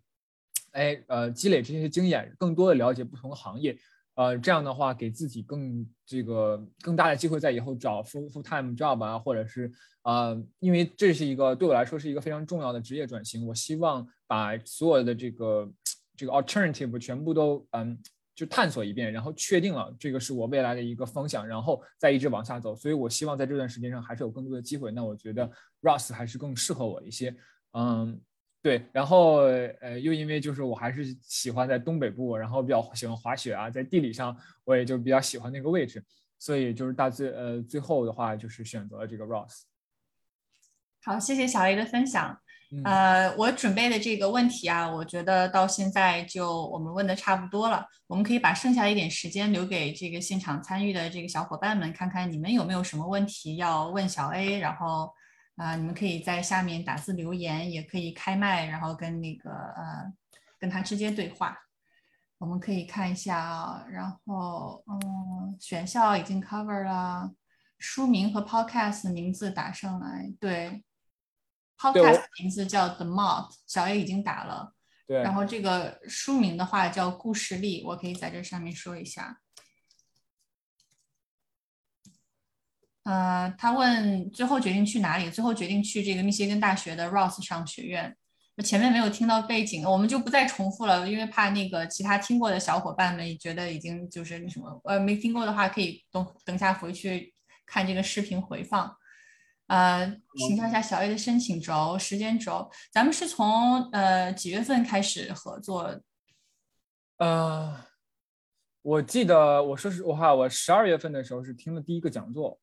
哎，呃，积累这些经验，更多的了解不同的行业，呃，这样的话给自己更这个更大的机会，在以后找 full full time job 啊，或者是啊，因为这是一个对我来说是一个非常重要的职业转型，我希望把所有的这个这个 alternative 全部都嗯。就探索一遍，然后确定了这个是我未来的一个方向，然后再一直往下走。所以我希望在这段时间上还是有更多的机会。那我觉得 Russ 还是更适合我一些。嗯，对。然后呃，又因为就是我还是喜欢在东北部，然后比较喜欢滑雪啊，在地理上我也就比较喜欢那个位置，所以就是大最呃最后的话就是选择了这个 Russ。好，谢谢小 A 的分享。呃，我准备的这个问题啊，我觉得到现在就我们问的差不多了。我们可以把剩下一点时间留给这个现场参与的这个小伙伴们，看看你们有没有什么问题要问小 A。然后啊，你们可以在下面打字留言，也可以开麦，然后跟那个呃跟他直接对话。我们可以看一下啊，然后嗯，选校已经 cover 了，书名和 podcast 名字打上来，对。Podcast 名字叫 The Moth，小 A 已经打了。对。然后这个书名的话叫《故事力》，我可以在这上面说一下。呃，他问最后决定去哪里？最后决定去这个密歇根大学的 Ross 商学院。前面没有听到背景，我们就不再重复了，因为怕那个其他听过的小伙伴们觉得已经就是那什么，呃，没听过的话可以等等下回去看这个视频回放。呃，请教一下小 A 的申请轴、时间轴，咱们是从呃几月份开始合作？呃，我记得我说实话，我十二月份的时候是听了第一个讲座，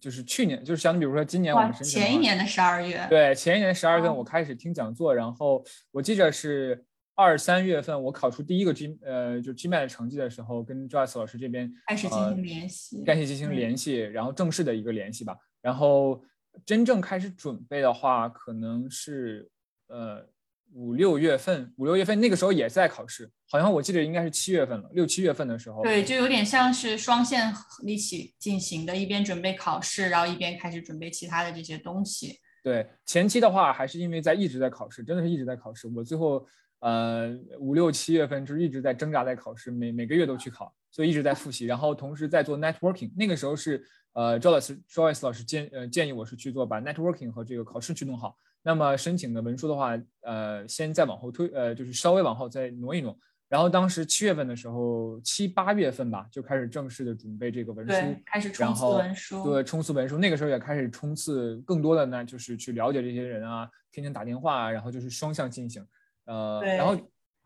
就是去年，就是像比如说今年我们申请前一年的十二月，对，前一年十二月份我开始听讲座，然后我记着是二三月份我考出第一个 G 呃就 GMAT 的成绩的时候，跟 Joyce 老师这边开始进行联系，开始进行联系，然后正式的一个联系吧，然后真正开始准备的话，可能是呃。五六月份，五六月份那个时候也在考试，好像我记得应该是七月份了，六七月份的时候。对，就有点像是双线一起进行的，一边准备考试，然后一边开始准备其他的这些东西。对，前期的话还是因为在一直在考试，真的是一直在考试。我最后呃五六七月份就是一直在挣扎在考试，每每个月都去考，所以一直在复习，然后同时在做 networking。那个时候是呃 Joyce Joyce 老师建呃建议我是去做把 networking 和这个考试去弄好。那么申请的文书的话，呃，先再往后推，呃，就是稍微往后再挪一挪。然后当时七月份的时候，七八月份吧，就开始正式的准备这个文书，开始冲刺文书。对，冲刺文书。那个时候也开始冲刺更多的呢，就是去了解这些人啊，天天打电话，啊然后就是双向进行。呃，然后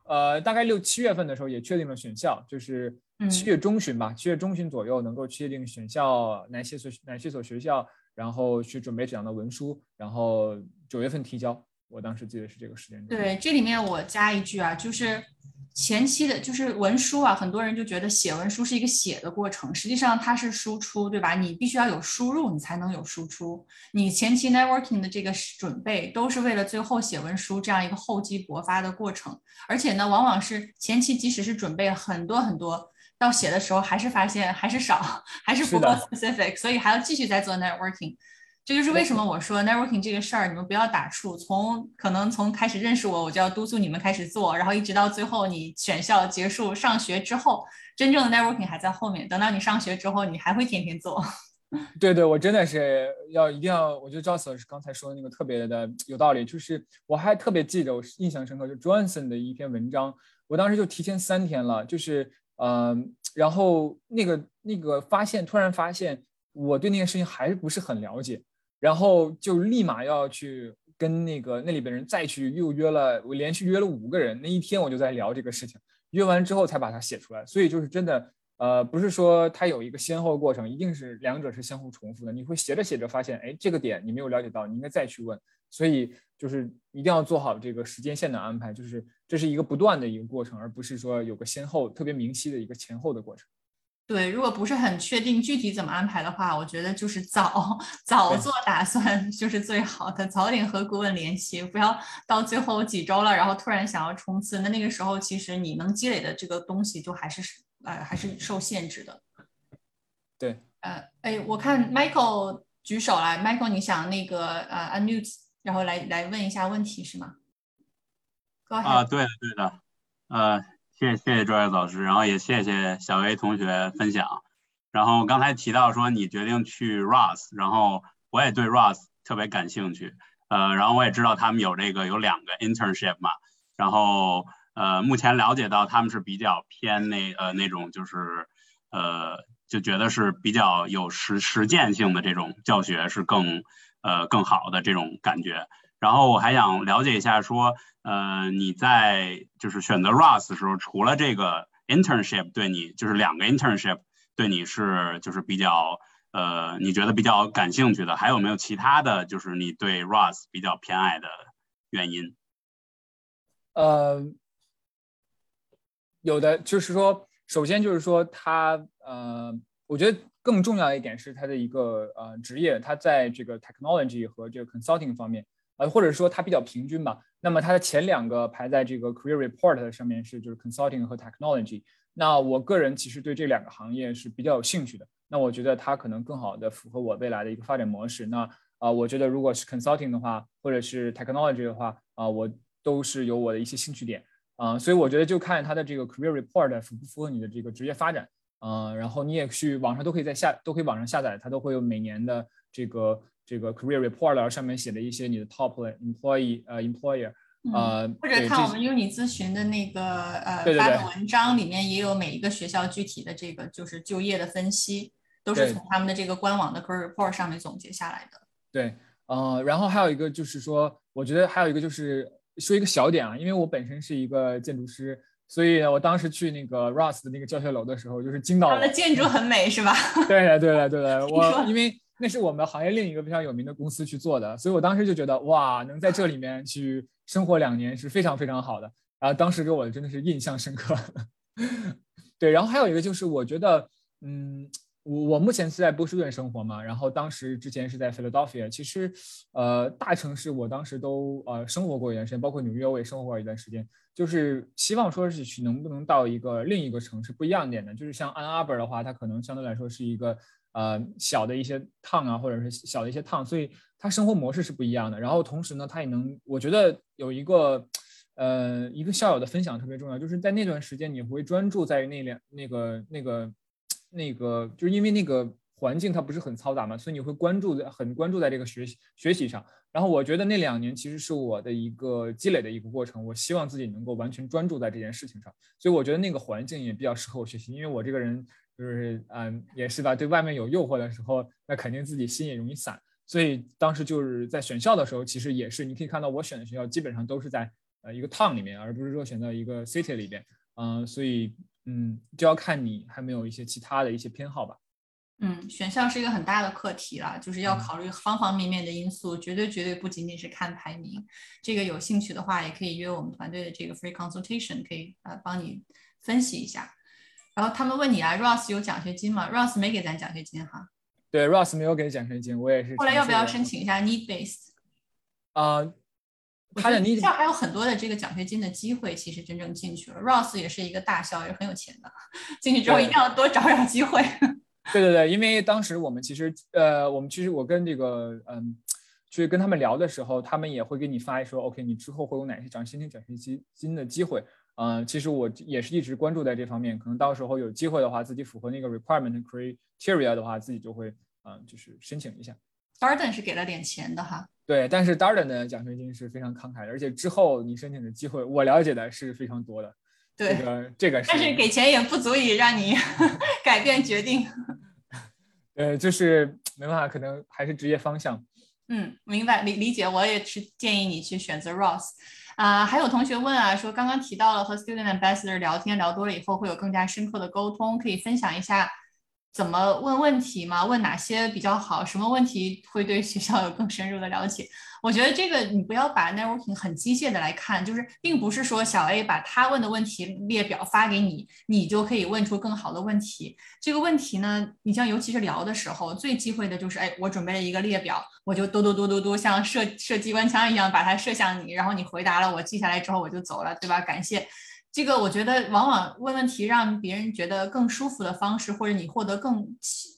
呃，大概六七月份的时候也确定了选校，就是七月中旬吧，七月中旬左右能够确定选校哪些所哪些所学校。然后去准备这样的文书，然后九月份提交。我当时记得是这个时间段。对，这里面我加一句啊，就是前期的，就是文书啊，很多人就觉得写文书是一个写的过程，实际上它是输出，对吧？你必须要有输入，你才能有输出。你前期 networking 的这个准备，都是为了最后写文书这样一个厚积薄发的过程。而且呢，往往是前期即使是准备很多很多。到写的时候还是发现还是少，还是不够 specific，所以还要继续再做 networking。这就是为什么我说 networking 这个事儿，你们不要打怵。从可能从开始认识我，我就要督促你们开始做，然后一直到最后你选校结束上学之后，真正的 networking 还在后面。等到你上学之后，你还会天天做。对对，我真的是要一定要，我觉得赵老师刚才说的那个特别的有道理。就是我还特别记得，我印象深刻，就 Johnson 的一篇文章，我当时就提前三天了，就是。嗯，然后那个那个发现，突然发现我对那件事情还是不是很了解，然后就立马要去跟那个那里边人再去又约了，我连续约了五个人，那一天我就在聊这个事情，约完之后才把它写出来，所以就是真的，呃，不是说它有一个先后过程，一定是两者是相互重复的，你会写着写着发现，哎，这个点你没有了解到，你应该再去问。所以就是一定要做好这个时间线的安排，就是这是一个不断的一个过程，而不是说有个先后特别明晰的一个前后的过程。对，如果不是很确定具体怎么安排的话，我觉得就是早早做打算 就是最好的，早点和顾问联系，不要到最后几周了，然后突然想要冲刺，那那个时候其实你能积累的这个东西就还是呃还是受限制的。对，呃，哎，我看 Michael 举手了，Michael，你想那个呃 unmute。然后来来问一下问题是吗？啊，对的对的，呃，谢谢谢谢周月老师，然后也谢谢小薇同学分享。然后刚才提到说你决定去 Ross，然后我也对 Ross 特别感兴趣，呃，然后我也知道他们有这个有两个 internship 嘛，然后呃，目前了解到他们是比较偏那呃那种就是呃就觉得是比较有实实践性的这种教学是更。呃，更好的这种感觉。然后我还想了解一下，说，呃，你在就是选择 Ross 的时候，除了这个 internship 对你，就是两个 internship 对你是就是比较，呃，你觉得比较感兴趣的，还有没有其他的就是你对 Ross 比较偏爱的原因？呃，有的，就是说，首先就是说，他，呃，我觉得。更重要一点是他的一个呃职业，他在这个 technology 和这个 consulting 方面，呃或者说他比较平均吧。那么他的前两个排在这个 career report 上面是就是 consulting 和 technology。那我个人其实对这两个行业是比较有兴趣的。那我觉得它可能更好的符合我未来的一个发展模式。那啊，我觉得如果是 consulting 的话，或者是 technology 的话，啊，我都是有我的一些兴趣点啊。所以我觉得就看他的这个 career report 符不符合你的这个职业发展。嗯，然后你也去网上都可以在下都可以网上下载，它都会有每年的这个这个 career report 上面写的一些你的 top employee 呃 employer 呃或者看我们 uni 咨询的那个呃发的文章里面也有每一个学校具体的这个就是就业的分析，都是从他们的这个官网的 career report 上面总结下来的。对，呃，然后还有一个就是说，我觉得还有一个就是说一个小点啊，因为我本身是一个建筑师。所以我当时去那个 Ross 的那个教学楼的时候，就是惊到了。他的建筑很美，是吧？对的，对的，对的。我因为那是我们行业另一个非常有名的公司去做的，所以我当时就觉得哇，能在这里面去生活两年是非常非常好的。然后当时给我真的是印象深刻。对，然后还有一个就是，我觉得，嗯。我我目前是在波士顿生活嘛，然后当时之前是在 Philadelphia，其实，呃，大城市我当时都呃生活过一段时间，包括纽约我也生活过一段时间，就是希望说是去能不能到一个另一个城市不一样点的，就是像 Ann Arbor 的话，它可能相对来说是一个呃小的一些 town 啊，或者是小的一些 town，所以它生活模式是不一样的。然后同时呢，它也能，我觉得有一个呃一个校友的分享特别重要，就是在那段时间你会专注在于那两那个那个。那个就是因为那个环境它不是很嘈杂嘛，所以你会关注在很关注在这个学习学习上。然后我觉得那两年其实是我的一个积累的一个过程，我希望自己能够完全专注在这件事情上。所以我觉得那个环境也比较适合我学习，因为我这个人就是嗯也是吧，对外面有诱惑的时候，那肯定自己心也容易散。所以当时就是在选校的时候，其实也是你可以看到我选的学校基本上都是在呃一个 town 里面，而不是说选择一个 city 里边。嗯，所以。嗯，就要看你还没有一些其他的一些偏好吧。嗯，选校是一个很大的课题了，就是要考虑方方面面的因素，绝对绝对不仅仅是看排名。这个有兴趣的话，也可以约我们团队的这个 free consultation，可以呃帮你分析一下。然后他们问你啊，Ross 有奖学金吗？Ross 没给咱奖学金哈。对，Ross 没有给奖学金，我也是。后来要不要申请一下 need based？啊。他的校还有很多的这个奖学金的机会，其实真正进去了，Ross 也是一个大校，也是很有钱的。进去之后一定要多找找机会。对对对，因为当时我们其实呃，我们其实我跟这个嗯，去跟他们聊的时候，他们也会给你发说，OK，你之后会有哪些奖学金奖学金金的机会？嗯，其实我也是一直关注在这方面，可能到时候有机会的话，自己符合那个 requirement criteria 的话，自己就会嗯，就是申请一下。Darden 是给了点钱的哈。对，但是 Darden 的奖学金是非常慷慨的，而且之后你申请的机会，我了解的是非常多的。对，这个这个是。但是给钱也不足以让你 改变决定。呃，就是没办法，可能还是职业方向。嗯，明白理理解，我也是建议你去选择 Ross。啊，还有同学问啊，说刚刚提到了和 Student Ambassador 聊天聊多了以后，会有更加深刻的沟通，可以分享一下。怎么问问题吗？问哪些比较好？什么问题会对学校有更深入的了解？我觉得这个你不要把 networking 很机械的来看，就是并不是说小 A 把他问的问题列表发给你，你就可以问出更好的问题。这个问题呢，你像尤其是聊的时候，最忌讳的就是，哎，我准备了一个列表，我就嘟嘟嘟嘟嘟像射射机关枪一样把它射向你，然后你回答了，我记下来之后我就走了，对吧？感谢。这个我觉得，往往问问题让别人觉得更舒服的方式，或者你获得更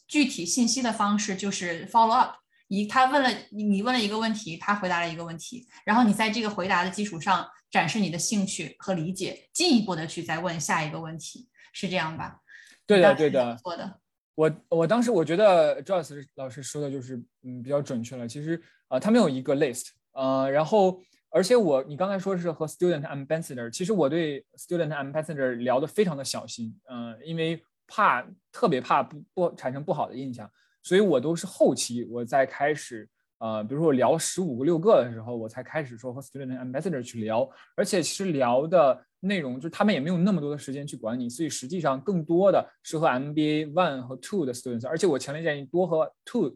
具体信息的方式，就是 follow up。你，他问了你，你问了一个问题，他回答了一个问题，然后你在这个回答的基础上展示你的兴趣和理解，进一步的去再问下一个问题，是这样吧？对的，对的。做的。我我当时我觉得 Joyce 老师说的就是嗯比较准确了。其实啊，他们有一个 list，呃，然后。而且我，你刚才说是和 student ambassador，其实我对 student ambassador 聊得非常的小心，嗯，因为怕特别怕不不产生不好的印象，所以我都是后期我在开始，呃，比如说我聊十五个六个的时候，我才开始说和 student ambassador 去聊，而且其实聊的内容就是他们也没有那么多的时间去管你，所以实际上更多的是和 MBA one 和 two 的 students，而且我强烈建议多和 two。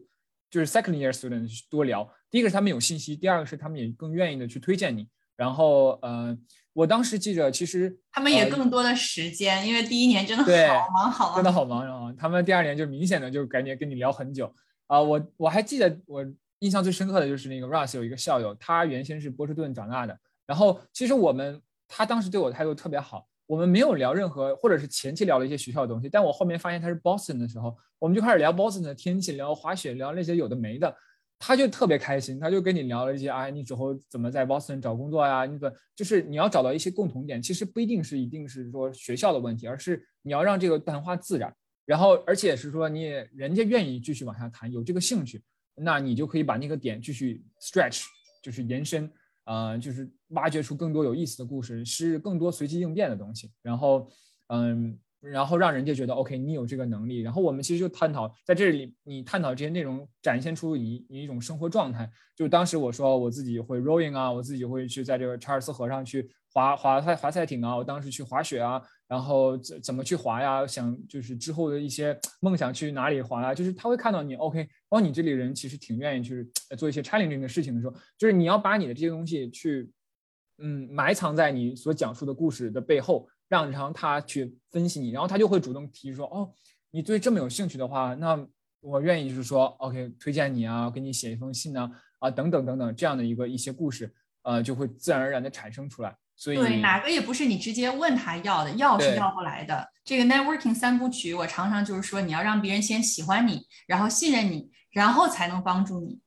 就是 second year students 多聊，第一个是他们有信息，第二个是他们也更愿意的去推荐你。然后，呃，我当时记着，其实他们也更多的时间，因为第一年真的好忙，好忙，真的好忙。然后他们第二年就明显的就感觉跟你聊很久啊。我我还记得，我印象最深刻的就是那个 Russ 有一个校友，他原先是波士顿长大的。然后其实我们他当时对我态度特别好。我们没有聊任何，或者是前期聊了一些学校的东西，但我后面发现他是 Boston 的时候，我们就开始聊 Boston 的天气，聊滑雪，聊那些有的没的，他就特别开心，他就跟你聊了一些，哎，你之后怎么在 Boston 找工作呀？那个就是你要找到一些共同点，其实不一定是一定是说学校的问题，而是你要让这个谈话自然，然后而且是说你人家愿意继续往下谈，有这个兴趣，那你就可以把那个点继续 stretch，就是延伸。呃，就是挖掘出更多有意思的故事，是更多随机应变的东西。然后，嗯，然后让人家觉得 OK，你有这个能力。然后我们其实就探讨在这里，你探讨这些内容，展现出一一种生活状态。就当时我说我自己会 rowing 啊，我自己会去在这个查尔斯河上去划划赛划赛艇啊，我当时去滑雪啊，然后怎怎么去滑呀？想就是之后的一些梦想去哪里滑啊？就是他会看到你 OK，哦，你这里人其实挺愿意去做一些 challenging 的事情的时候，就是你要把你的这些东西去嗯埋藏在你所讲述的故事的背后。让让他去分析你，然后他就会主动提说：“哦，你对这么有兴趣的话，那我愿意就是说，OK，推荐你啊，给你写一封信呢，啊，等等等等，这样的一个一些故事，呃，就会自然而然的产生出来。所以对哪个也不是你直接问他要的，要是要不来的。这个 networking 三部曲，我常常就是说，你要让别人先喜欢你，然后信任你，然后才能帮助你。”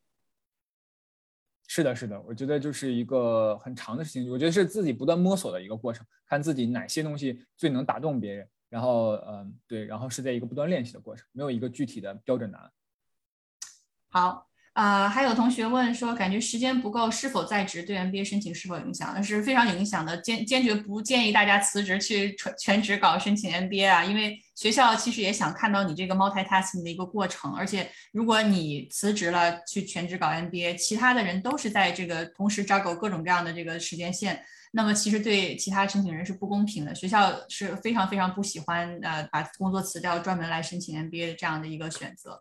是的，是的，我觉得就是一个很长的事情，我觉得是自己不断摸索的一个过程，看自己哪些东西最能打动别人，然后，嗯，对，然后是在一个不断练习的过程，没有一个具体的标准答案。好。啊，还有同学问说，感觉时间不够，是否在职对 MBA 申请是否影响？那是非常影响的，坚坚决不建议大家辞职去全全职搞申请 MBA 啊，因为学校其实也想看到你这个 multitasking 的一个过程，而且如果你辞职了去全职搞 MBA，其他的人都是在这个同时照顾各种各样的这个时间线，那么其实对其他申请人是不公平的，学校是非常非常不喜欢呃把工作辞掉专门来申请 MBA 的这样的一个选择。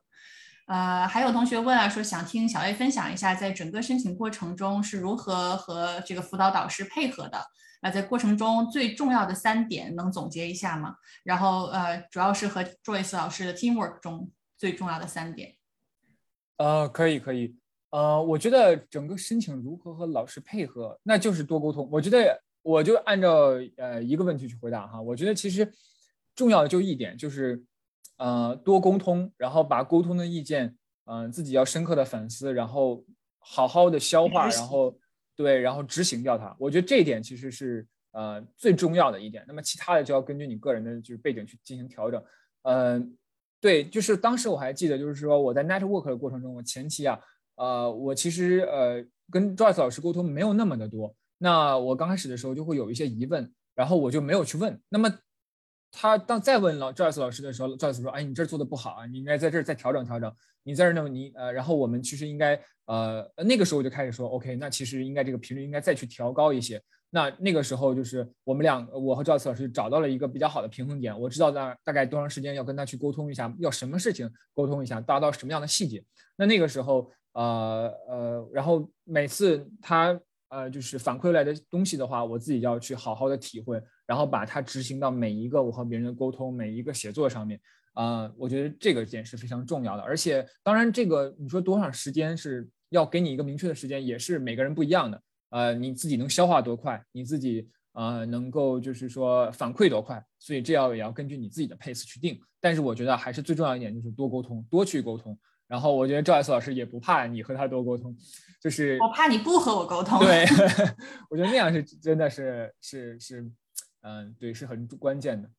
呃，还有同学问啊，说想听小 A 分享一下，在整个申请过程中是如何和这个辅导导师配合的。那在过程中最重要的三点能总结一下吗？然后呃，主要是和 Joyce 老师的 teamwork 中最重要的三点。呃，可以可以。呃，我觉得整个申请如何和老师配合，那就是多沟通。我觉得我就按照呃一个问题去回答哈。我觉得其实重要的就一点就是。呃，多沟通，然后把沟通的意见，嗯，自己要深刻的反思，然后好好的消化，然后对，然后执行掉它。我觉得这一点其实是呃最重要的一点。那么其他的就要根据你个人的就是背景去进行调整。嗯，对，就是当时我还记得，就是说我在 network 的过程中，我前期啊，呃，我其实呃跟 Joyce 老师沟通没有那么的多。那我刚开始的时候就会有一些疑问，然后我就没有去问。那么他当再问老 Joyce 老师的时候，Joyce 说：“哎，你这做的不好啊，你应该在这儿再调整调整。你在这儿那么你呃，然后我们其实应该呃，那个时候我就开始说，OK，那其实应该这个频率应该再去调高一些。那那个时候就是我们俩，我和 Joyce 老师找到了一个比较好的平衡点。我知道大大概多长时间要跟他去沟通一下，要什么事情沟通一下，达到什么样的细节。那那个时候呃呃，然后每次他。呃，就是反馈来的东西的话，我自己要去好好的体会，然后把它执行到每一个我和别人的沟通、每一个写作上面。啊，我觉得这个点是非常重要的。而且，当然，这个你说多少时间是要给你一个明确的时间，也是每个人不一样的。呃，你自己能消化多快，你自己呃能够就是说反馈多快，所以这要也要根据你自己的 pace 去定。但是我觉得还是最重要一点就是多沟通，多去沟通。然后我觉得赵爱苏老师也不怕你和他多沟通，就是我怕你不和我沟通。对，我觉得那样是真的是是是，嗯，对，是很关键的。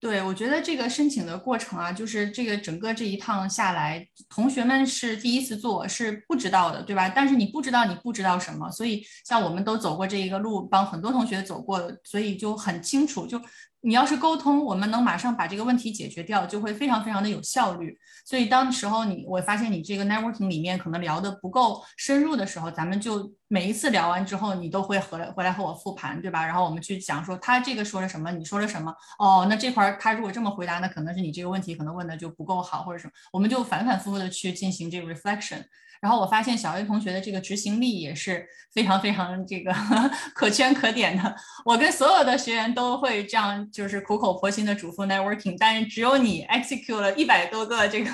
对，我觉得这个申请的过程啊，就是这个整个这一趟下来，同学们是第一次做，是不知道的，对吧？但是你不知道你不知道什么，所以像我们都走过这一个路，帮很多同学走过，所以就很清楚就。你要是沟通，我们能马上把这个问题解决掉，就会非常非常的有效率。所以当时候你我发现你这个 networking 里面可能聊的不够深入的时候，咱们就每一次聊完之后，你都会回来回来和我复盘，对吧？然后我们去讲说他这个说了什么，你说了什么。哦，那这块他如果这么回答，那可能是你这个问题可能问的就不够好，或者什么，我们就反反复复的去进行这个 reflection。然后我发现小 A 同学的这个执行力也是非常非常这个 可圈可点的。我跟所有的学员都会这样，就是苦口婆心的嘱咐 networking，但是只有你 execute 了一百多个这个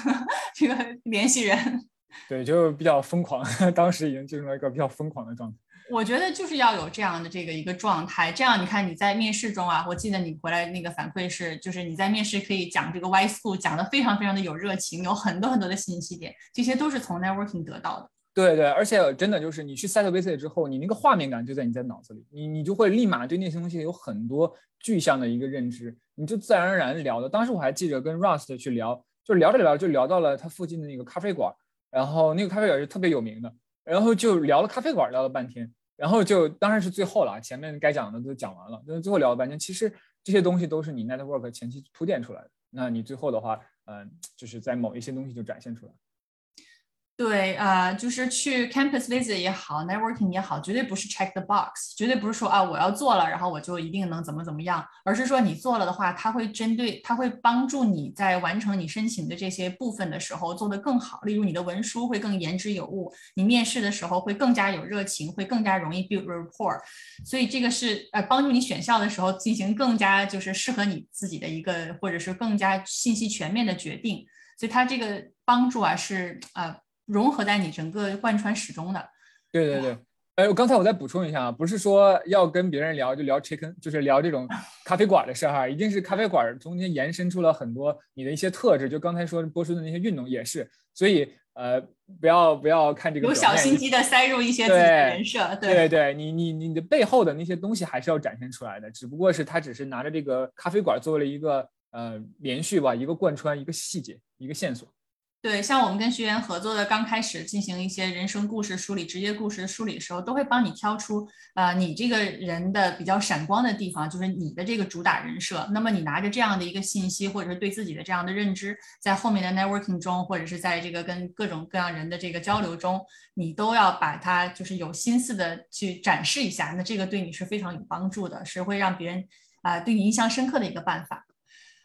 这个联系人。对，就比较疯狂，当时已经进入了一个比较疯狂的状态。我觉得就是要有这样的这个一个状态，这样你看你在面试中啊，我记得你回来那个反馈是，就是你在面试可以讲这个 Y school 讲的非常非常的有热情，有很多很多的信息点，这些都是从 networking 得到的。对对，而且真的就是你去 set visit 之后，你那个画面感就在你在脑子里，你你就会立马对那些东西有很多具象的一个认知，你就自然而然聊的。当时我还记着跟 Rust 去聊，就聊着聊着就聊到了他附近的那个咖啡馆，然后那个咖啡馆是特别有名的，然后就聊了咖啡馆聊了半天。然后就当然是最后了，前面该讲的都讲完了。就是最后聊了半天，其实这些东西都是你 network 前期铺垫出来的。那你最后的话，嗯，就是在某一些东西就展现出来。对，呃，就是去 campus visit 也好，networking 也好，绝对不是 check the box，绝对不是说啊我要做了，然后我就一定能怎么怎么样，而是说你做了的话，它会针对，它会帮助你在完成你申请的这些部分的时候做得更好。例如你的文书会更言之有物，你面试的时候会更加有热情，会更加容易 build rapport。所以这个是呃帮助你选校的时候进行更加就是适合你自己的一个，或者是更加信息全面的决定。所以它这个帮助啊是呃。融合在你整个贯穿始终的，对对对，哎，我刚才我再补充一下啊，不是说要跟别人聊就聊 chicken，就是聊这种 咖啡馆的事哈，一定是咖啡馆中间延伸出了很多你的一些特质，就刚才说波士顿那些运动也是，所以呃，不要不要看这个有小心机的塞入一些自己的人设，对对。对，你你你的背后的那些东西还是要展现出来的，只不过是他只是拿着这个咖啡馆作为了一个呃连续吧，一个贯穿，一个细节，一个线索。对，像我们跟学员合作的，刚开始进行一些人生故事梳理、职业故事梳理的时候，都会帮你挑出，呃，你这个人的比较闪光的地方，就是你的这个主打人设。那么你拿着这样的一个信息，或者是对自己的这样的认知，在后面的 networking 中，或者是在这个跟各种各样人的这个交流中，你都要把它就是有心思的去展示一下。那这个对你是非常有帮助的，是会让别人啊对你印象深刻的一个办法。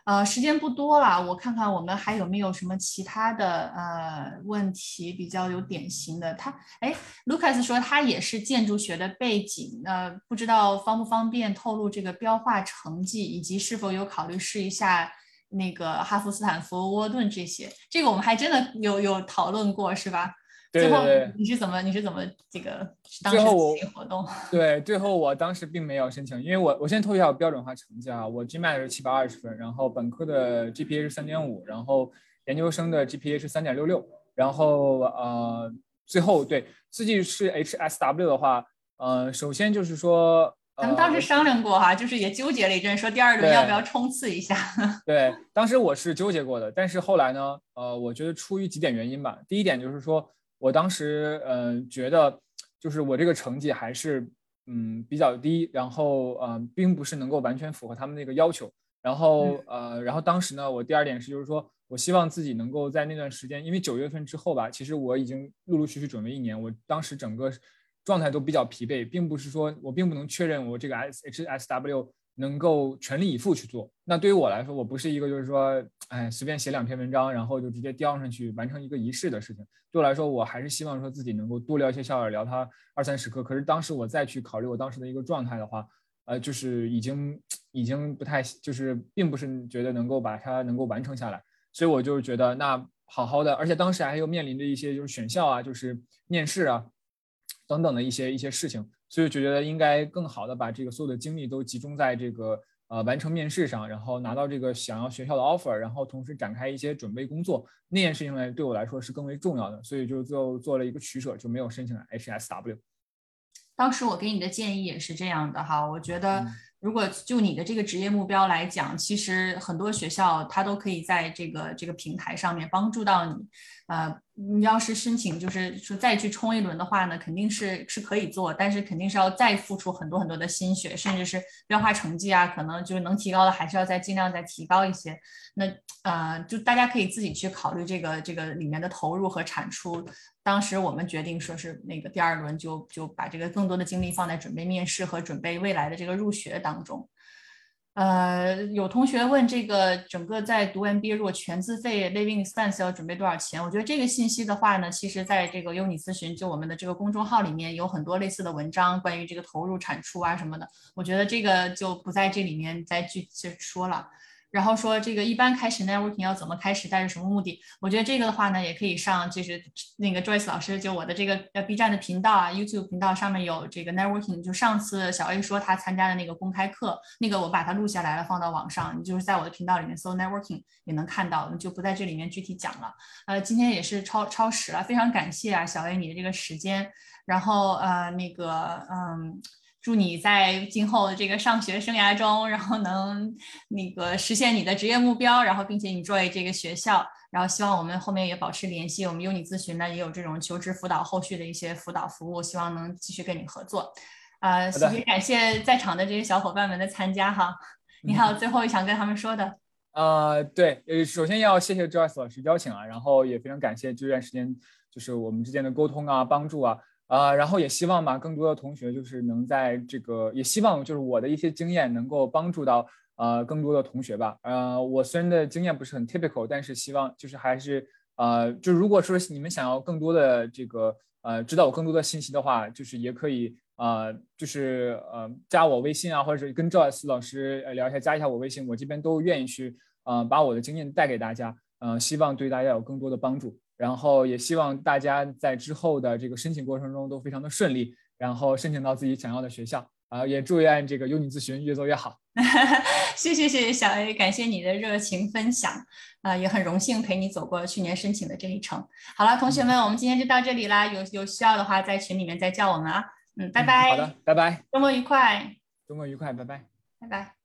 呃，时间不多了，我看看我们还有没有什么其他的呃问题比较有典型的。他哎，Lucas 说他也是建筑学的背景，呃，不知道方不方便透露这个标化成绩，以及是否有考虑试一下那个哈佛斯坦福沃顿这些。这个我们还真的有有讨论过，是吧？最后你是怎么你是怎么这个当时活动？对，最后我当时并没有申请，因为我我先透一下我标准化成绩啊，我 GMAT 是七百二十分，然后本科的 GPA 是三点五，然后研究生的 GPA 是三点六六，然后呃最后对自己是 HSW 的话，呃首先就是说咱们当时商量过哈，就是也纠结了一阵，说第二轮要不要冲刺一下？对，当时我是纠结过的，但是后来呢，呃我觉得出于几点原因吧，第一点就是说。我当时嗯觉得，就是我这个成绩还是嗯比较低，然后嗯并不是能够完全符合他们那个要求。然后呃，然后当时呢，我第二点是就是说我希望自己能够在那段时间，因为九月份之后吧，其实我已经陆陆续续准备一年，我当时整个状态都比较疲惫，并不是说我并不能确认我这个 S H S W。能够全力以赴去做，那对于我来说，我不是一个就是说，哎，随便写两篇文章，然后就直接交上去完成一个仪式的事情。对我来说，我还是希望说自己能够多聊一些校友，聊他二三十课。可是当时我再去考虑我当时的一个状态的话，呃，就是已经已经不太，就是并不是觉得能够把它能够完成下来。所以我就是觉得，那好好的，而且当时还有面临着一些就是选校啊，就是面试啊等等的一些一些事情。所以就觉得应该更好的把这个所有的精力都集中在这个呃完成面试上，然后拿到这个想要学校的 offer，然后同时展开一些准备工作，那件事情呢对我来说是更为重要的，所以就最后做了一个取舍，就没有申请 HSW。当时我给你的建议也是这样的哈，我觉得。如果就你的这个职业目标来讲，其实很多学校它都可以在这个这个平台上面帮助到你。呃，你要是申请就是说再去冲一轮的话呢，肯定是是可以做，但是肯定是要再付出很多很多的心血，甚至是标化成绩啊，可能就是能提高的还是要再尽量再提高一些。那呃，就大家可以自己去考虑这个这个里面的投入和产出。当时我们决定说是那个第二轮就就把这个更多的精力放在准备面试和准备未来的这个入学当中。呃，有同学问这个整个在读 MBA 如果全自费 living expense 要准备多少钱？我觉得这个信息的话呢，其实在这个优你咨询就我们的这个公众号里面有很多类似的文章，关于这个投入产出啊什么的。我觉得这个就不在这里面再具体说了。然后说这个一般开始 networking 要怎么开始，带着什么目的？我觉得这个的话呢，也可以上就是那个 Joyce 老师就我的这个呃 B 站的频道啊，YouTube 频道上面有这个 networking。就上次小 A 说他参加的那个公开课，那个我把它录下来了，放到网上，你就是在我的频道里面搜 networking 也能看到，就不在这里面具体讲了。呃，今天也是超超时了，非常感谢啊，小 A 你的这个时间。然后呃那个嗯。祝你在今后的这个上学生涯中，然后能那个实现你的职业目标，然后并且 enjoy 这个学校，然后希望我们后面也保持联系。我们优你咨询呢也有这种求职辅导后续的一些辅导服务，希望能继续跟你合作。啊，也感谢在场的这些小伙伴们的参加哈。你还有最后想跟他们说的？呃，对，呃，首先要谢谢 Joyce 老师邀请啊，然后也非常感谢这段时间就是我们之间的沟通啊、帮助啊，啊，然后也希望吧，更多的同学就是能在这个，也希望就是我的一些经验能够帮助到呃更多的同学吧。呃，我虽然的经验不是很 typical，但是希望就是还是呃，就如果说你们想要更多的这个呃知道我更多的信息的话，就是也可以。啊，就是呃，加我微信啊，或者是跟 Joyce 老师聊一下，加一下我微信，我这边都愿意去，呃，把我的经验带给大家，呃，希望对大家有更多的帮助，然后也希望大家在之后的这个申请过程中都非常的顺利，然后申请到自己想要的学校，啊，也祝愿这个优你咨询越做越好。谢谢谢谢小 A，感谢你的热情分享，啊，也很荣幸陪你走过去年申请的这一程。好了，同学们，我们今天就到这里啦，有有需要的话在群里面再叫我们啊。嗯，拜拜。好的，拜拜。周末愉快。周末愉快，拜拜。拜拜。